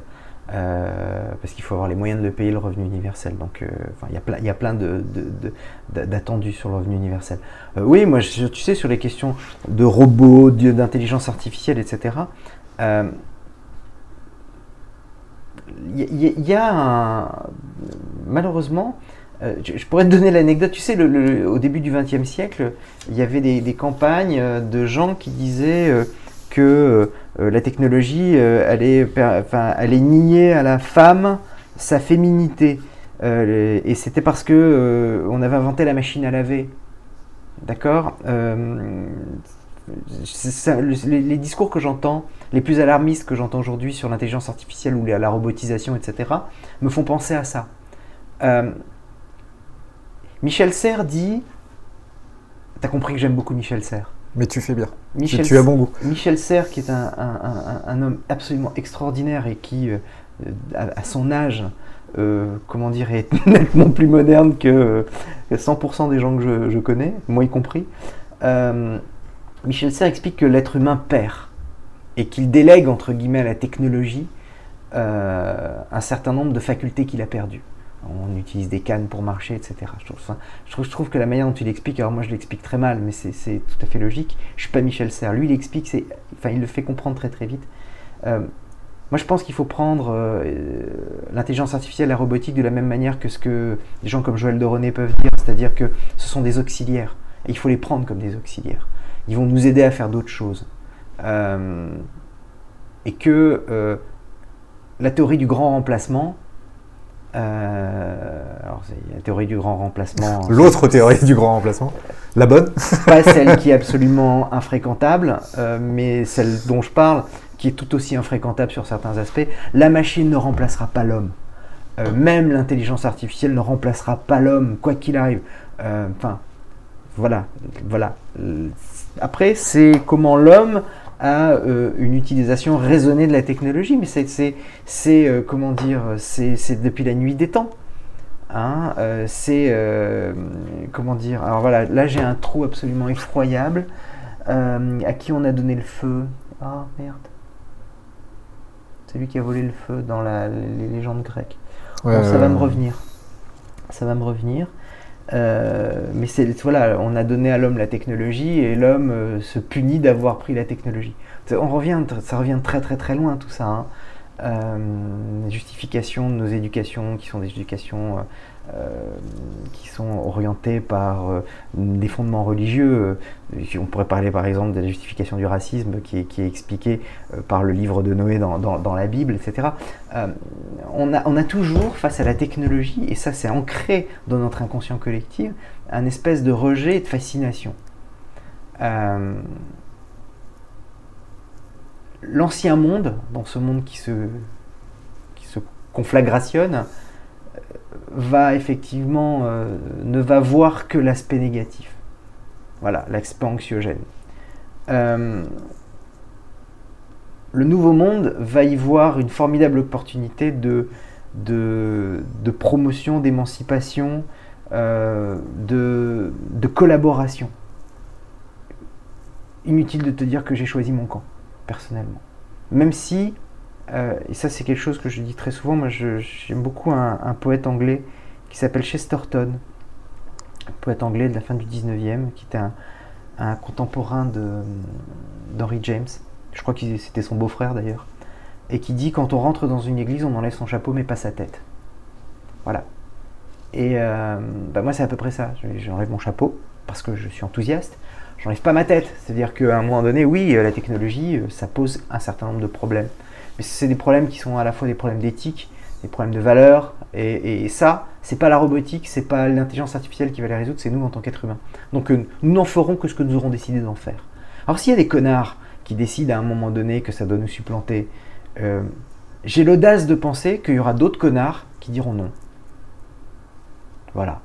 Euh, parce qu'il faut avoir les moyens de le payer le revenu universel. Donc, euh, il y a plein, y d'attendus sur le revenu universel. Euh, oui, moi, tu sais, sur les questions de robots, d'intelligence artificielle, etc. Il y, a un, malheureusement, euh, je, pourrais te donner l'anecdote. Tu sais, au début du XXe siècle, il y avait des, campagnes euh, de gens qui disaient euh, que la technologie allait, allait nier à la femme sa féminité. et c'était parce que on avait inventé la machine à laver. D'accord? Les, discours que j'entends, les plus alarmistes que j'entends aujourd'hui sur l'intelligence artificielle ou la robotisation, etc., me font penser à ça. Michel Serres dit. T'as compris que j'aime beaucoup Michel Serres. Mais tu fais bien. Michel, tu as bon goût. Michel Serres, qui est un, homme absolument extraordinaire et qui, euh, à, son âge, euh, comment dire, est (laughs) nettement plus moderne que 100% des gens que je, connais, moi y compris. Euh, Michel Serres explique que l'être humain perd et qu'il délègue, entre guillemets, à la technologie un certain nombre de facultés qu'il a perdues on utilise des cannes pour marcher, etc. Je trouve, que la manière dont il explique, alors moi je l'explique très mal, mais c'est tout à fait logique. Je suis pas Michel Serres. Lui, il explique, enfin, il le fait comprendre très très vite. Euh, moi, je pense qu'il faut prendre euh, l'intelligence artificielle, la robotique de la même manière que ce que des gens comme Joël René peuvent dire, c'est-à-dire que ce sont des auxiliaires. Et il faut les prendre comme des auxiliaires. Ils vont nous aider à faire d'autres choses. Euh, et que la théorie du grand remplacement, euh, alors, il y a la théorie du grand remplacement. (laughs) L'autre théorie du grand remplacement La bonne (laughs) Pas celle qui est (laughs) absolument infréquentable, euh, mais celle dont je parle, qui est tout aussi infréquentable sur certains aspects. La machine ne remplacera pas l'homme. Euh, même l'intelligence artificielle ne remplacera pas l'homme, quoi qu'il arrive. Enfin, voilà, voilà. Après, c'est comment l'homme à une utilisation raisonnée de la technologie. Mais c'est, comment dire, c'est depuis la nuit des temps. Hein, c'est comment dire alors voilà là j'ai un trou absolument effroyable à qui on a donné le feu ah merde c'est lui qui a volé le feu dans les légendes grecques. ça va me revenir. Ça va me revenir. Euh, mais c'est voilà, on a donné à l'homme la technologie et l'homme euh, se punit d'avoir pris la technologie. On revient, ça revient très très très loin tout ça. Hein. Euh, justification de nos éducations qui sont des éducations euh, qui sont orientés par euh, des fondements religieux. Euh, on pourrait parler par exemple de la justification du racisme qui est, qui est expliquée par le livre de Noé dans, dans, la Bible, etc. on, a, on a toujours, face à la technologie, et ça c'est ancré dans notre inconscient collectif, un espèce de rejet et de fascination. L'ancien monde, dans ce monde qui se, conflagrationne, va effectivement euh, ne va voir que l'aspect négatif. Voilà, l'aspect anxiogène. Euh, le nouveau monde va y voir une formidable opportunité de, promotion, d'émancipation, euh, de collaboration. Inutile de te dire que j'ai choisi mon camp, personnellement. Même si euh, et ça, c'est quelque chose que je dis très souvent. Moi, j'aime beaucoup un, poète anglais qui s'appelle Chesterton, poète anglais de la fin du 19e, qui était un, contemporain d'Henry James. Je crois que c'était son beau-frère d'ailleurs. Et qui dit quand on rentre dans une église, on enlève son chapeau mais pas sa tête. Voilà. Et euh, bah, moi, c'est à peu près ça. J'enlève mon chapeau parce que je suis enthousiaste. J'enlève pas ma tête. C'est-à-dire qu'à un moment donné, oui, la technologie, euh, ça pose un certain nombre de problèmes. Mais c'est des problèmes qui sont à la fois des problèmes d'éthique, des problèmes de valeur, et, ça, c'est pas la robotique, c'est pas l'intelligence artificielle qui va les résoudre, c'est nous en tant qu'êtres humains. Donc euh, nous n'en ferons que ce que nous aurons décidé d'en faire. Alors s'il y a des connards qui décident à un moment donné que ça doit nous supplanter, euh, j'ai l'audace de penser qu'il y aura d'autres connards qui diront non. Voilà.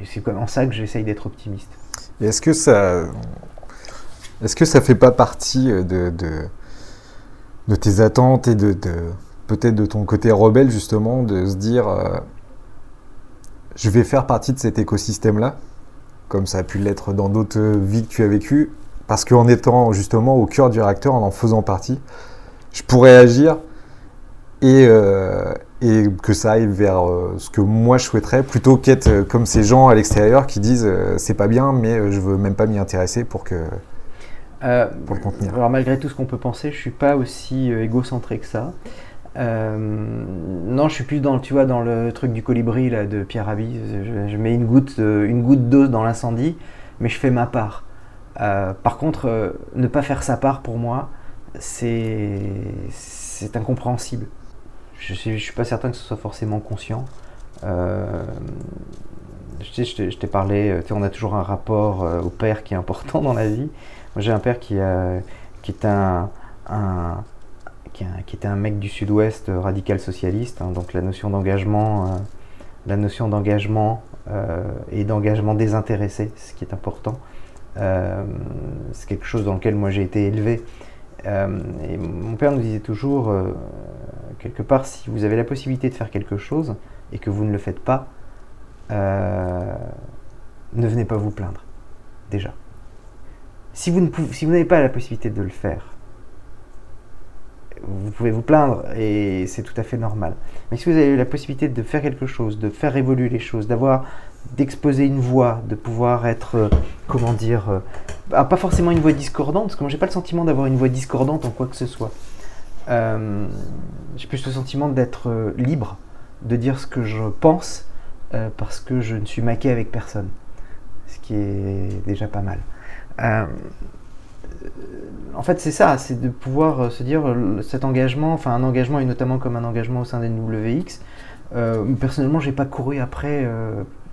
Et c'est comme en ça que j'essaye d'être optimiste. Est-ce que ça, est-ce que ça fait pas partie de, de de tes attentes et de, peut-être de ton côté rebelle justement, de se dire euh, je vais faire partie de cet écosystème-là, comme ça a pu l'être dans d'autres vies que tu as vécues, parce qu'en étant justement au cœur du réacteur, en en faisant partie, je pourrais agir et, euh, et que ça aille vers euh, ce que moi je souhaiterais, plutôt qu'être comme ces gens à l'extérieur qui disent c'est pas bien, mais je veux même pas m'y intéresser pour que euh, pour le contenir. Alors malgré tout ce qu'on peut penser, je suis pas aussi euh, égocentré que ça. Euh, non, je suis plus dans, tu vois, dans le truc du colibri là, de Pierre Rabhi. Je, mets une goutte, une goutte d'eau dans l'incendie, mais je fais ma part. par contre, ne pas faire sa part pour moi, c'est incompréhensible. Je ne suis pas certain que ce soit forcément conscient. je, je t'ai parlé, on a toujours un rapport au père qui est important dans la vie j'ai un père qui, est un, qui, était un mec du sud-ouest euh, radical socialiste, hein, donc la notion d'engagement, euh, la notion d'engagement euh, et d'engagement désintéressé, ce qui est important. c'est quelque chose dans lequel moi j'ai été élevé. mon père nous disait toujours, quelque part, si vous avez la possibilité de faire quelque chose et que vous ne le faites pas, ne venez pas vous plaindre, déjà. Si vous, n'avez pas la possibilité de le faire, vous pouvez vous plaindre et c'est tout à fait normal. Mais si vous avez la possibilité de faire quelque chose, de faire évoluer les choses, d'avoir, d'exposer une voix, de pouvoir être, euh, comment dire, euh, ah, pas forcément une voix discordante, parce que moi j'ai pas le sentiment d'avoir une voix discordante en quoi que ce soit. Euh, j'ai plus le sentiment d'être libre, de dire ce que je pense, parce que je ne suis maqué avec personne, ce qui est déjà pas mal. Euh, en fait, c'est ça, c'est de pouvoir euh, se dire euh, cet engagement, enfin un engagement et notamment comme un engagement au sein des WX. personnellement, j'ai pas couru après.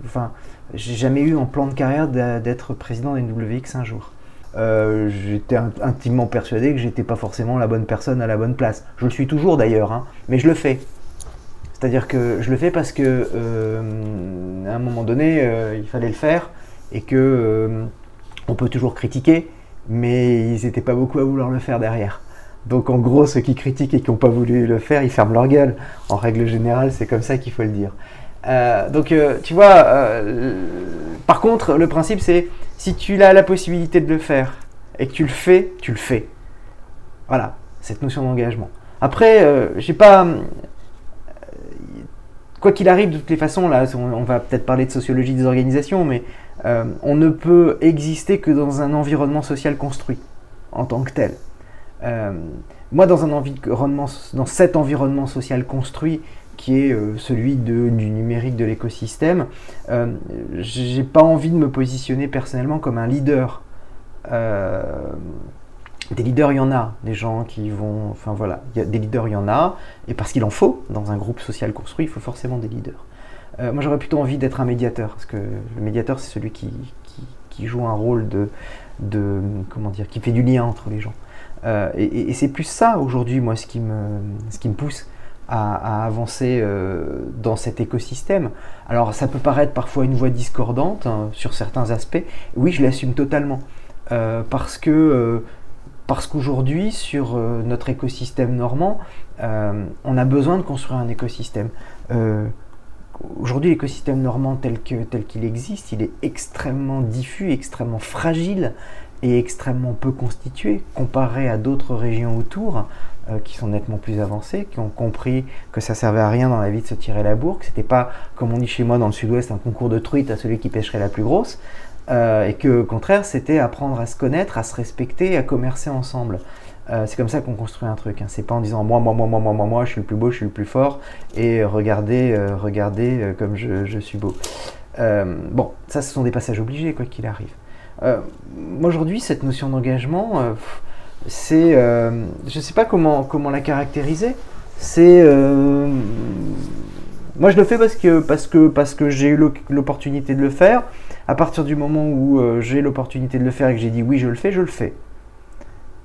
enfin, j'ai jamais eu en plan de carrière d'être président des WX un jour. J'étais intimement persuadé que j'étais pas forcément la bonne personne à la bonne place. Je le suis toujours d'ailleurs, hein, mais je le fais. C'est-à-dire que je le fais parce que à un moment donné, il fallait le faire et que on peut toujours critiquer, mais ils n'étaient pas beaucoup à vouloir le faire derrière. Donc en gros, ceux qui critiquent et qui n'ont pas voulu le faire, ils ferment leur gueule. En règle générale, c'est comme ça qu'il faut le dire. Euh, donc euh, tu vois, euh, par contre, le principe c'est si tu as la possibilité de le faire et que tu le fais, tu le fais. Voilà, cette notion d'engagement. Après, j'ai pas. Quoi qu'il arrive, de toutes les façons, là, on, va peut-être parler de sociologie des organisations, mais on ne peut exister que dans un environnement social construit en tant que tel. moi, dans un dans cet environnement social construit, qui est euh, celui du numérique de l'écosystème. Euh, j'ai pas envie de me positionner personnellement comme un leader. Euh, des leaders, il y en a, des gens qui vont. Enfin voilà, des leaders, il y en a, et parce qu'il en faut, dans un groupe social construit, il faut forcément des leaders. moi j'aurais plutôt envie d'être un médiateur, parce que le médiateur c'est celui qui, qui, joue un rôle de, de. Comment dire Qui fait du lien entre les gens. et, et c'est plus ça aujourd'hui, moi, ce qui me, ce qui me pousse à, avancer euh, dans cet écosystème. Alors ça peut paraître parfois une voie discordante hein, sur certains aspects. Oui, je l'assume totalement. Euh, parce que euh, parce qu'aujourd'hui, sur notre écosystème normand, on a besoin de construire un écosystème. Aujourd'hui, l'écosystème normand tel qu'il tel qu'il existe, il est extrêmement diffus, extrêmement fragile et extrêmement peu constitué comparé à d'autres régions autour. Euh, qui sont nettement plus avancés, qui ont compris que ça servait à rien dans la vie de se tirer la bourre, que c'était pas, comme on dit chez moi dans le sud-ouest, un concours de truite à celui qui pêcherait la plus grosse, euh, et que au contraire c'était apprendre à se connaître, à se respecter, à commercer ensemble. Euh, c'est comme ça qu'on construit un truc. Hein. C'est pas en disant moi, moi, moi, moi, moi, moi, moi, je suis le plus beau, je suis le plus fort, et regardez, regardez comme je, je, suis beau. bon, ça, ce sont des passages obligés, quoi qu'il arrive. Aujourd'hui, cette notion d'engagement, c'est, euh, je ne sais pas comment, comment la caractériser. C'est, euh, moi je le fais parce que, parce que, parce que j'ai eu l'opportunité de le faire. À partir du moment où euh, j'ai l'opportunité de le faire et que j'ai dit oui, je le fais, je le fais.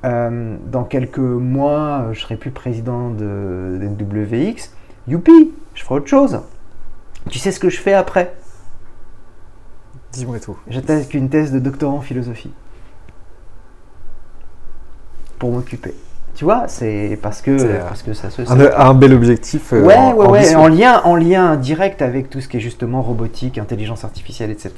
dans quelques mois, je serai plus président de, NWX. Youpi, je ferai autre chose. Tu sais ce que je fais après? Dis-moi tout. J'attaque une thèse de doctorat en philosophie pour m'occuper. Tu vois, c'est parce que, parce que ça se un, un, bel objectif. Euh, ouais, ouais, ouais, en lien, en lien direct avec tout ce qui est justement robotique, intelligence artificielle, etc.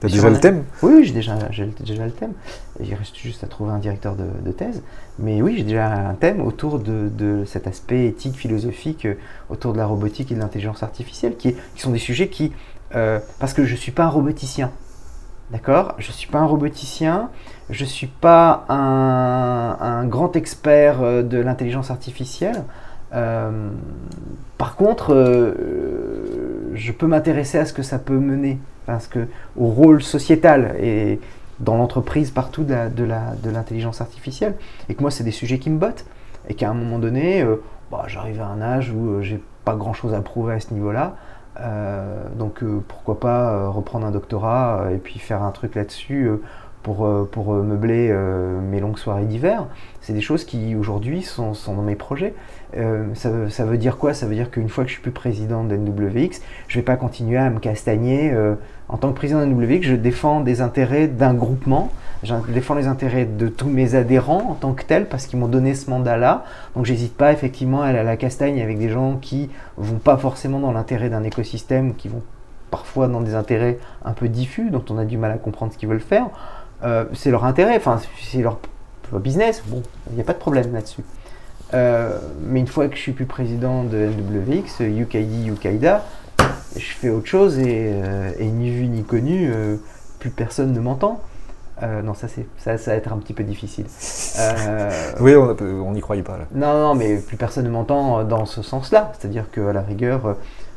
T'as déjà le thème? Oui, j'ai déjà, déjà le thème. Il reste juste à trouver un directeur de, thèse. Mais oui, j'ai déjà un thème autour de, de, cet aspect éthique, philosophique, euh, autour de la robotique et de l'intelligence artificielle, qui, qui, sont des sujets qui. Euh, parce que je ne suis pas un roboticien. D'accord? Je ne suis pas un roboticien, je ne suis pas un, grand expert euh, de l'intelligence artificielle. Euh, par contre, euh, je peux m'intéresser à ce que ça peut mener, parce que au rôle sociétal et dans l'entreprise partout de l'intelligence artificielle, et que moi c'est des sujets qui me bottent, et qu'à un moment donné, bah, j'arrive à un âge où j'ai pas grand chose à prouver à ce niveau-là, donc euh, pourquoi pas euh, reprendre un doctorat et puis faire un truc là-dessus pour, pour meubler mes longues soirées d'hiver. C'est des choses qui aujourd'hui sont, dans mes projets. Ça, ça, veut dire quoi? Ça veut dire qu'une fois que je suis plus président d'NWX, je ne vais pas continuer à me castagner. en tant que président d'NWX, je défends des intérêts d'un groupement je défends les intérêts de tous mes adhérents en tant que tels parce qu'ils m'ont donné ce mandat-là. Donc j'hésite pas effectivement à aller à la castagne avec des gens qui vont pas forcément dans l'intérêt d'un écosystème, qui vont parfois dans des intérêts un peu diffus, dont on a du mal à comprendre ce qu'ils veulent faire. Euh, c'est leur intérêt, enfin c'est leur business, bon, il n'y a pas de problème là-dessus. Euh, mais une fois que je suis plus président de LWX, UKD, UKIDA, je fais autre chose et, euh, et ni vu ni connu, plus personne ne m'entend. Euh, non, ça, ça, ça va être un petit peu difficile. (laughs) Euh, oui, on n'y croyait pas. Là. Non, non, mais plus personne ne m'entend dans ce sens-là. C'est-à-dire qu'à la rigueur,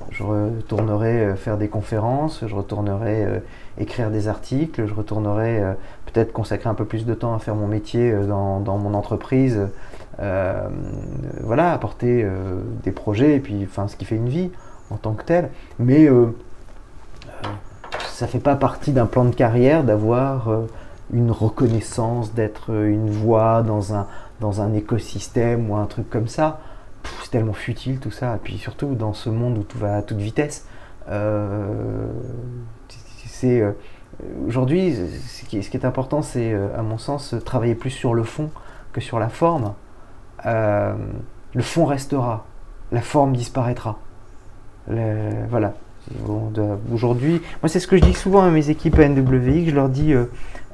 je retournerai euh, faire des conférences, je retournerai écrire des articles, je retournerai peut-être consacrer un peu plus de temps à faire mon métier dans, dans mon entreprise. voilà, apporter des projets, et puis enfin, ce qui fait une vie en tant que tel. Mais ça fait pas partie d'un plan de carrière d'avoir une reconnaissance, d'être une voix dans un, dans un écosystème ou un truc comme ça. C'est tellement futile tout ça. Et puis surtout dans ce monde où tout va à toute vitesse, euh, c'est, euh, aujourd'hui, ce qui, est important, c'est, à mon sens, travailler plus sur le fond que sur la forme. le fond restera, la forme disparaîtra. voilà. Aujourd'hui, moi c'est ce que je dis souvent à mes équipes à NWX, je leur dis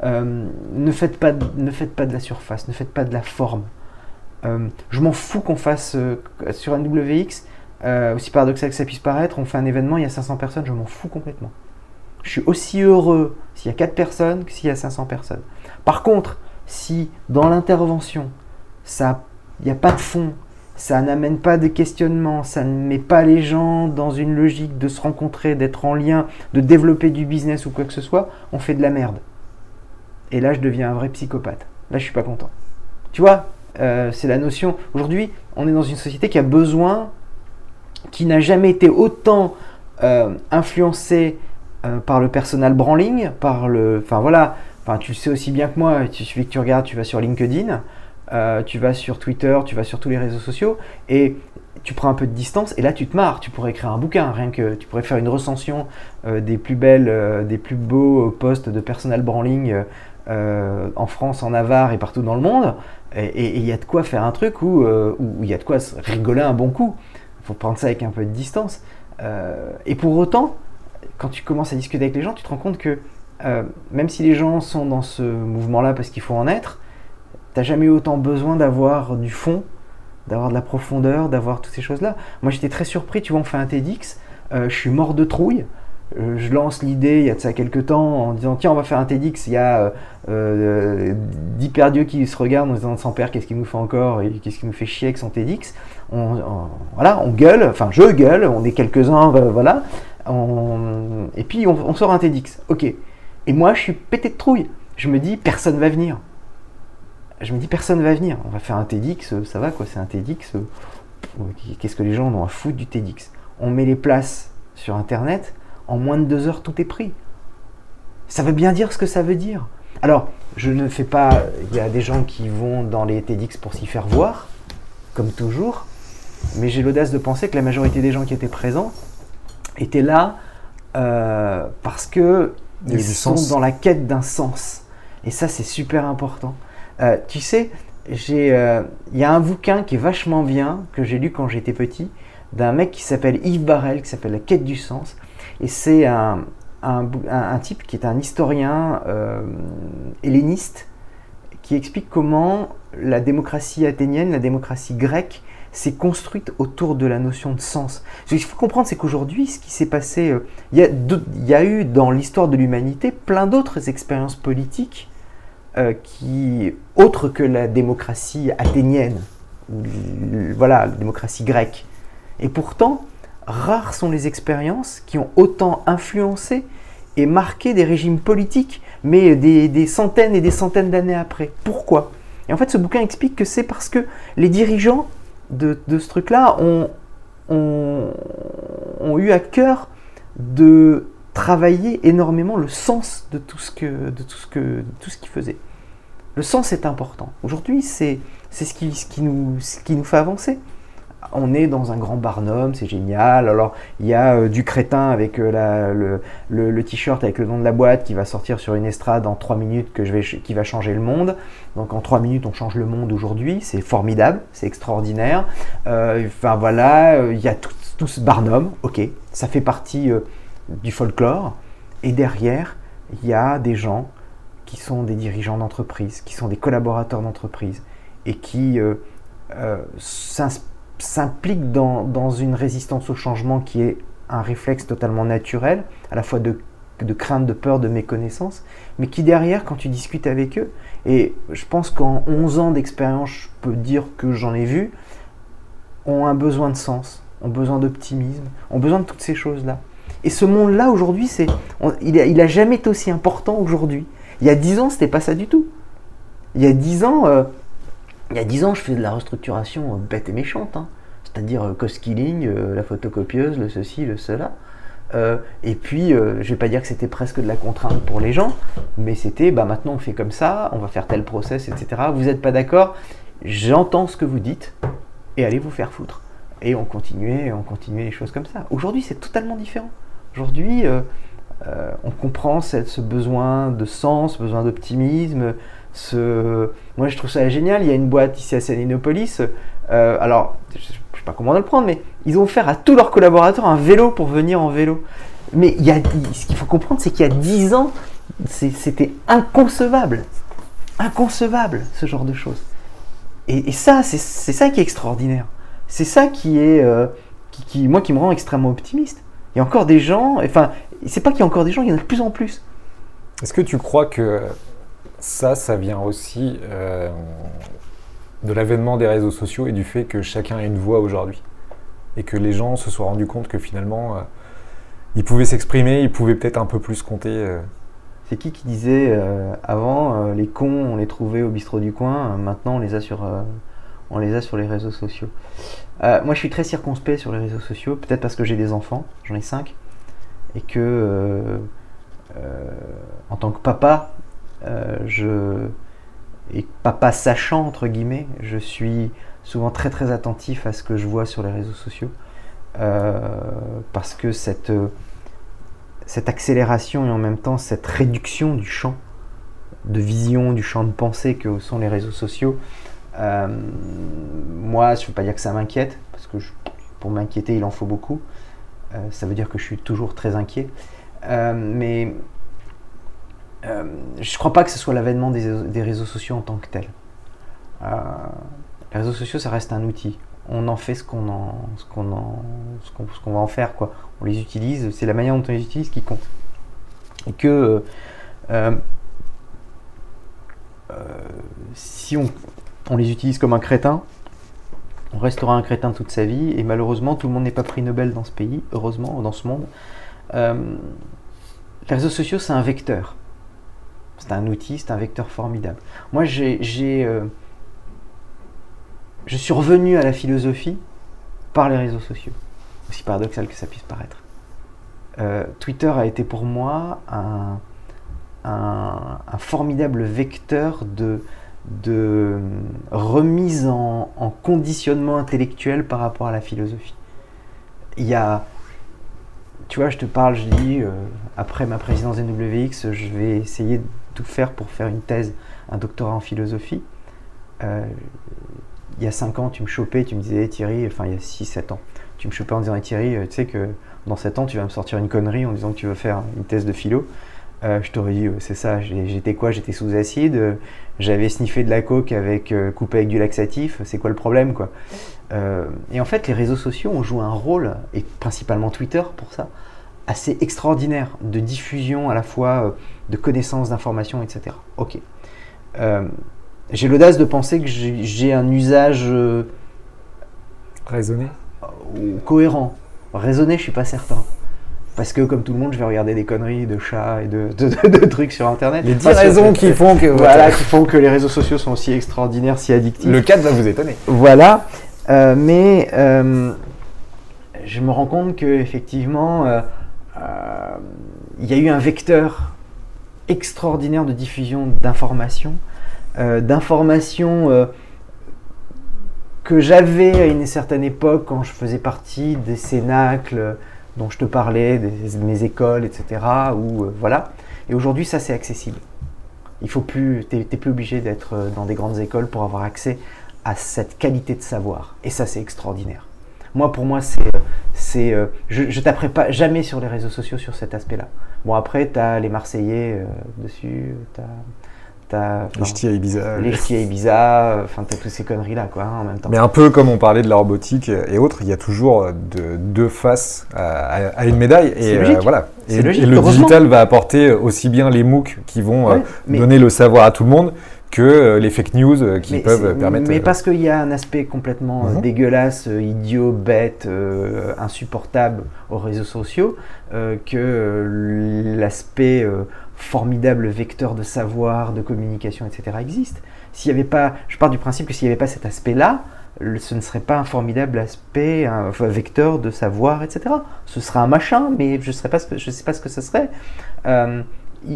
ne, faites pas, ne faites pas de la surface, ne faites pas de la forme. je m'en fous qu'on fasse sur NWX, aussi paradoxal que ça puisse paraître, on fait un événement, il y a 500 personnes, je m'en fous complètement. Je suis aussi heureux s'il y a 4 personnes que s'il y a 500 personnes. Par contre, si dans l'intervention, il n'y a pas de fond, ça n'amène pas de questionnement, ça ne met pas les gens dans une logique de se rencontrer, d'être en lien, de développer du business ou quoi que ce soit, on fait de la merde. Et là, je deviens un vrai psychopathe. Là, je suis pas content. Tu vois, euh, c'est la notion. Aujourd'hui, on est dans une société qui a besoin, qui n'a jamais été autant euh, influencée euh, par le personal branding, par le. Enfin voilà, enfin, tu le sais aussi bien que moi, il suffit que tu regardes, tu vas sur LinkedIn, tu vas sur Twitter, tu vas sur tous les réseaux sociaux, et tu prends un peu de distance, et là tu te marres, tu pourrais écrire un bouquin, rien que tu pourrais faire une recension des plus belles, des plus beaux postes de personal branding en France, en Navarre et partout dans le monde, et il y a de quoi faire un truc où il y a de quoi rigoler un bon coup. Il faut prendre ça avec un peu de distance. et pour autant, quand tu commences à discuter avec les gens, tu te rends compte que euh, même si les gens sont dans ce mouvement-là parce qu'il faut en être, tu n'as jamais eu autant besoin d'avoir du fond, d'avoir de la profondeur, d'avoir toutes ces choses-là. Moi j'étais très surpris, tu vois, on fait un TEDx, euh, je suis mort de trouille. Euh, je lance l'idée il y a de ça quelques temps en disant tiens on va faire un TEDx, il y a euh, 10 perdieux qui se regardent en disant sans père qu'est-ce qu'il nous fait encore et qu'est-ce qui nous fait chier avec son TEDx? On, voilà, on gueule, enfin je gueule, on est quelques-uns, voilà, et puis on, sort un TEDx. Ok. Et moi, je suis pété de trouille. Je me dis, personne va venir. Je me dis, personne va venir. On va faire un TEDx, euh, ça va quoi, c'est un TEDx. Euh, qu'est-ce que les gens ont à foutre du TEDx? On met les places sur Internet, en moins de deux heures, tout est pris. Ça veut bien dire ce que ça veut dire. Alors, je ne fais pas. Il y a des gens qui vont dans les TEDx pour s'y faire voir, comme toujours. Mais j'ai l'audace de penser que la majorité des gens qui étaient présents étaient là euh, parce que ils sont dans la quête d'un sens. Et ça, c'est super important. Euh, tu sais, euh, il y a un bouquin qui est vachement bien, que j'ai lu quand j'étais petit, d'un mec qui s'appelle Yves Barrel, qui s'appelle La quête du sens. Et c'est un, un, type qui est un historien helléniste, qui explique comment la démocratie athénienne, la démocratie grecque, s'est construite autour de la notion de sens. Ce qu'il faut comprendre, c'est qu'aujourd'hui, ce qui s'est passé, euh, il y, a eu dans l'histoire de l'humanité plein d'autres expériences politiques euh, qui, autres que la démocratie athénienne, voilà, la démocratie grecque. Et pourtant, rares sont les expériences qui ont autant influencé et marqué des régimes politiques, mais des, centaines et des centaines d'années après. Pourquoi? Et en fait, ce bouquin explique que c'est parce que les dirigeants de, ce truc-là ont, ont, eu à cœur de travailler énormément le sens de tout ce que de tout ce que tout ce qu'ils faisaient. Le sens est important. Aujourd'hui, c'est c'est ce qui, ce qui nous ce qui nous fait avancer on est dans un grand barnum, c'est génial. Alors, il y a euh, du crétin avec euh, le, t-shirt avec le nom de la boîte qui va sortir sur une estrade en 3 minutes que je vais, qui va changer le monde. Donc, en 3 minutes, on change le monde aujourd'hui. C'est formidable, c'est extraordinaire. Euh, enfin, voilà, il y a tout, ce barnum, ok, ça fait partie du folklore. Et derrière, il y a des gens qui sont des dirigeants d'entreprise, qui sont des collaborateurs d'entreprise et qui s'inspirent s'implique dans, une résistance au changement qui est un réflexe totalement naturel, à la fois de, crainte, de peur, de méconnaissance, mais qui derrière, quand tu discutes avec eux, et je pense qu'en 11 ans d'expérience, je peux dire que j'en ai vu, ont un besoin de sens, ont besoin d'optimisme, ont besoin de toutes ces choses-là. Et ce monde-là, aujourd'hui, c'est, il, a, jamais été aussi important aujourd'hui. Il y a 10 ans, c'était pas ça du tout. Il y a 10 ans, euh, il y a 10 ans, je faisais de la restructuration euh, bête et méchante, hein. c'est-à-dire euh, cost-killing, euh, la photocopieuse, le ceci, le cela. et puis, je ne vais pas dire que c'était presque de la contrainte pour les gens, mais c'était, bah maintenant on fait comme ça, on va faire tel process, etc. Vous n'êtes pas d'accord? J'entends ce que vous dites, et allez vous faire foutre. Et on continuait, on continuait les choses comme ça. Aujourd'hui, c'est totalement différent. Aujourd'hui, on comprend ce besoin de sens, besoin d'optimisme. Moi, je trouve ça génial. Il y a une boîte ici à Salinopolis. alors, je ne sais pas comment on le prendre, mais ils ont offert à tous leurs collaborateurs un vélo pour venir en vélo. Mais il y a, ce qu'il faut comprendre, c'est qu'il y a 10 ans, c'était inconcevable. Inconcevable, ce genre de choses. Et, ça, c'est ça qui est extraordinaire. C'est ça qui est, euh, moi, qui me rend extrêmement optimiste. Il y a encore des gens, enfin, c'est pas qu'il y a encore des gens, il y en a de plus en plus. Est-ce que tu crois que ça, ça vient aussi euh, de l'avènement des réseaux sociaux et du fait que chacun a une voix aujourd'hui Et que les gens se soient rendus compte que finalement, euh, ils pouvaient s'exprimer, ils pouvaient peut-être un peu plus compter c'est qui qui disait euh, avant euh, les cons on les trouvait au bistrot du coin, euh, maintenant on les a sur on les a sur les réseaux sociaux. moi je suis très circonspect sur les réseaux sociaux, peut-être parce que j'ai des enfants, j'en ai cinq, et que en tant que papa, je et papa sachant entre guillemets, je suis souvent très très attentif à ce que je vois sur les réseaux sociaux parce que cette cette accélération et en même temps cette réduction du champ de vision, du champ de pensée que sont les réseaux sociaux, euh, moi, je ne veux pas dire que ça m'inquiète, parce que pour m'inquiéter, il en faut beaucoup. Euh, ça veut dire que je suis toujours très inquiet. Euh, mais je ne crois pas que ce soit l'avènement des, réseaux sociaux en tant que tel. les réseaux sociaux, ça reste un outil on en fait ce qu'on en, ce qu'on en, ce qu'on, va en faire quoi. On les utilise, c'est la manière dont on les utilise qui compte. Et que euh, euh, si on, on, les utilise comme un crétin, on restera un crétin toute sa vie. Et malheureusement, tout le monde n'est pas pris Nobel dans ce pays, heureusement, dans ce monde. Euh, les réseaux sociaux, c'est un vecteur. C'est un outil, c'est un vecteur formidable. Moi, j'ai, j'ai je suis revenu à la philosophie par les réseaux sociaux, aussi paradoxal que ça puisse paraître. Euh, Twitter a été pour moi un, formidable vecteur de, remise en, conditionnement intellectuel par rapport à la philosophie. Il y a, tu vois, je te parle, je dis, euh, après ma présidence NWX, je vais essayer tout faire pour faire une thèse, un doctorat en philosophie. Euh, il y a 5 ans, tu me chopais, tu me disais Thierry, enfin il y a 6-7 ans, tu me chopais en disant Thierry, euh, tu sais que dans 7 ans, tu vas me sortir une connerie en disant que tu veux faire une thèse de philo. Euh, je t'aurais dit, c'est ça, j'étais quoi? J'étais sous acide, j'avais sniffé de la coke avec coupé avec du laxatif, c'est quoi le problème quoi? Et en fait, les réseaux sociaux ont joué un rôle, et principalement Twitter pour ça, assez extraordinaire de diffusion à la fois de connaissances, d'informations, etc. Ok j'ai l'audace de penser que j'ai un usage euh, raisonné ou cohérent. Raisonné, je suis pas certain. Parce que comme tout le monde, je vais regarder des conneries de chats et de, de, trucs sur Internet. Les 10 raisons qui font que (laughs) voilà, qui font que les réseaux sociaux sont aussi extraordinaires, si addictifs. Le cadre va vous étonner. Voilà, euh, mais euh, je me rends compte que effectivement, il y a eu un vecteur extraordinaire de diffusion d'informations euh, d'informations euh, que j'avais à une certaine époque quand je faisais partie des cénacles dont je te parlais, de mes écoles, etc. Euh, voilà. Et aujourd'hui, ça c'est accessible. Il faut plus, t'es plus obligé d'être dans des grandes écoles pour avoir accès à cette qualité de savoir. Et ça c'est extraordinaire. Moi, pour moi, c'est, c'est, je, ne taperai pas jamais sur les réseaux sociaux sur cet aspect-là. Bon, après, tu as les Marseillais dessus, tu as les ch'tis à Ibiza. Les ch'tis à Ibiza, enfin t'as toutes ces conneries là quoi hein, en même temps. Mais un peu comme on parlait de la robotique et autres, il y a toujours deux faces à, une médaille et euh, voilà. Et, le digital va apporter aussi bien les MOOC qui vont euh, donner le savoir à tout le monde que euh, les fake news qui peuvent permettre. Mais parce qu'il y a un aspect complètement mhm. dégueulasse, idiot, bête, insupportable aux réseaux sociaux, que l'aspect formidable vecteur de savoir, de communication, etc. existe. S'il y avait pas, je pars du principe que s'il n'y avait pas cet aspect-là, ce ne serait pas un formidable aspect, un vecteur de savoir, etc. Ce serait un machin, mais je ne sais pas ce que ce serait. Euh,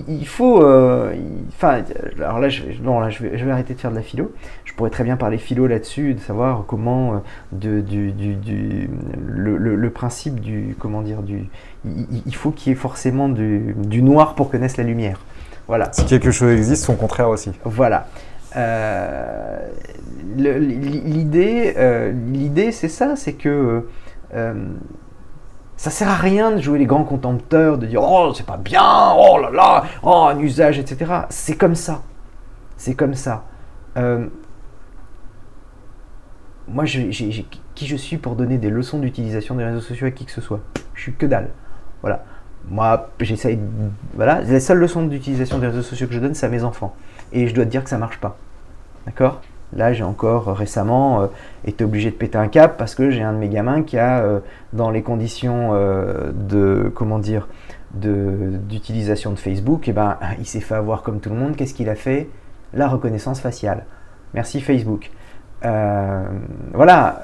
il, faut. Euh, enfin, alors là, je, là je, vais, je, vais, arrêter de faire de la philo. Je pourrais très bien parler philo là-dessus, de savoir comment, euh, de, du, du, le, le, principe du. Comment dire du, il, faut qu'il y ait forcément du, du, noir pour connaître la lumière. Voilà. Si quelque chose existe, son contraire aussi. Voilà. Euh, l'idée, l'idée, c'est ça, c'est que ça sert à rien de jouer les grands contempteurs, de dire oh c'est pas bien, oh là là, oh un usage, etc. C'est comme ça. C'est comme ça. Euh, moi, qui je suis pour donner des leçons d'utilisation des réseaux sociaux à qui que ce soit? Je suis que dalle. Voilà. Moi, j'essaye. Voilà. La seule leçon d'utilisation des réseaux sociaux que je donne, c'est à mes enfants. Et je dois te dire que ça marche pas. D'accord? Là, j'ai encore euh, récemment euh, été obligé de péter un cap parce que j'ai un de mes gamins qui a, euh, dans les conditions de, comment dire, d'utilisation de, Facebook, eh ben, (laughs) il s'est fait avoir comme tout le monde. Qu'est-ce qu'il a fait? La reconnaissance faciale. Merci Facebook. voilà,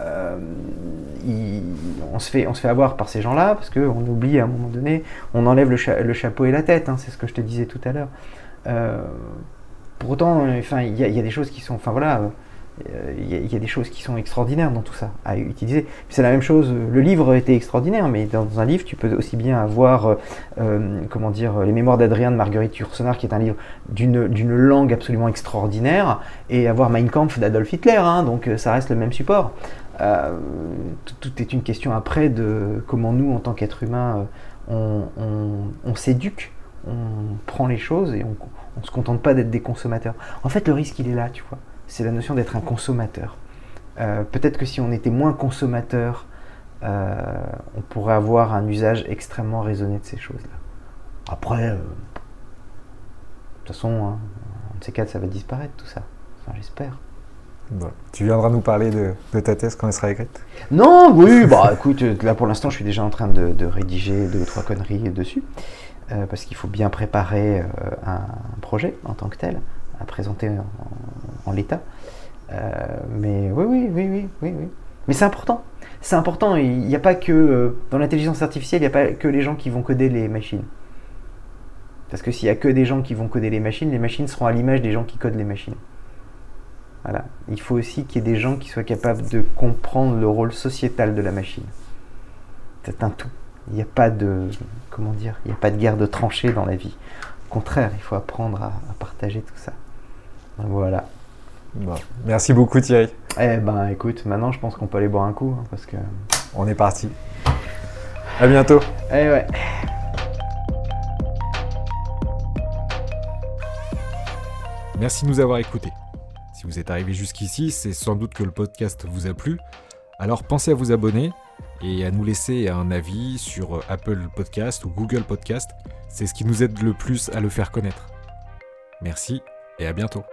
on, se fait, on se fait avoir par ces gens-là parce qu'on oublie à un moment donné, on enlève le, chapeau et la tête, hein, c'est ce que je te disais tout à l'heure. Pour autant, euh, enfin, il y, a des choses qui sont, enfin euh, il y, a des choses qui sont extraordinaires dans tout ça à utiliser. C'est la même chose. Le livre était extraordinaire, mais dans un livre, tu peux aussi bien avoir, euh, comment dire, les Mémoires d'Adrien de Marguerite Yourcenar, qui est un livre d'une langue absolument extraordinaire, et avoir Mein Kampf d'Adolf Hitler. Hein, donc ça reste le même support. tout, est une question après de comment nous, en tant qu'êtres humains, on, on s'éduque, on prend les choses et on, on ne se contente pas d'être des consommateurs. En fait, le risque, il est là, tu vois. C'est la notion d'être un consommateur. Euh, peut-être que si on était moins consommateur, euh, on pourrait avoir un usage extrêmement raisonné de ces choses-là. Après, euh, de toute façon, hein, de ces cas, ça va disparaître tout ça. Enfin, j'espère. Tu viendras nous parler de, ta thèse quand elle sera écrite? Non, oui, bah (laughs) écoute, là pour l'instant, je suis déjà en train de, de rédiger deux ou trois conneries dessus. Euh, parce qu'il faut bien préparer euh, un, projet en tant que tel, à présenter en, l'état. Euh, mais oui, oui, oui, oui, oui, oui. Mais c'est important. C'est important. Il n'y a pas que dans l'intelligence artificielle, il n'y a pas que les gens qui vont coder les machines. Parce que s'il n'y a que des gens qui vont coder les machines, les machines seront à l'image des gens qui codent les machines. Voilà. Il faut aussi qu'il y ait des gens qui soient capables de comprendre le rôle sociétal de la machine. C'est un tout. Il n'y a pas de comment dire, il n'y a pas de guerre de tranchées dans la vie. Au contraire, il faut apprendre à, partager tout ça. voilà. merci beaucoup Thierry. Eh ben écoute, maintenant je pense qu'on peut aller boire un coup hein, parce que. On est parti. À bientôt. Eh ouais. Merci de nous avoir écoutés. Si vous êtes arrivé jusqu'ici, c'est sans doute que le podcast vous a plu. Alors pensez à vous abonner et à nous laisser un avis sur Apple Podcast ou Google Podcast. C'est ce qui nous aide le plus à le faire connaître. Merci et à bientôt.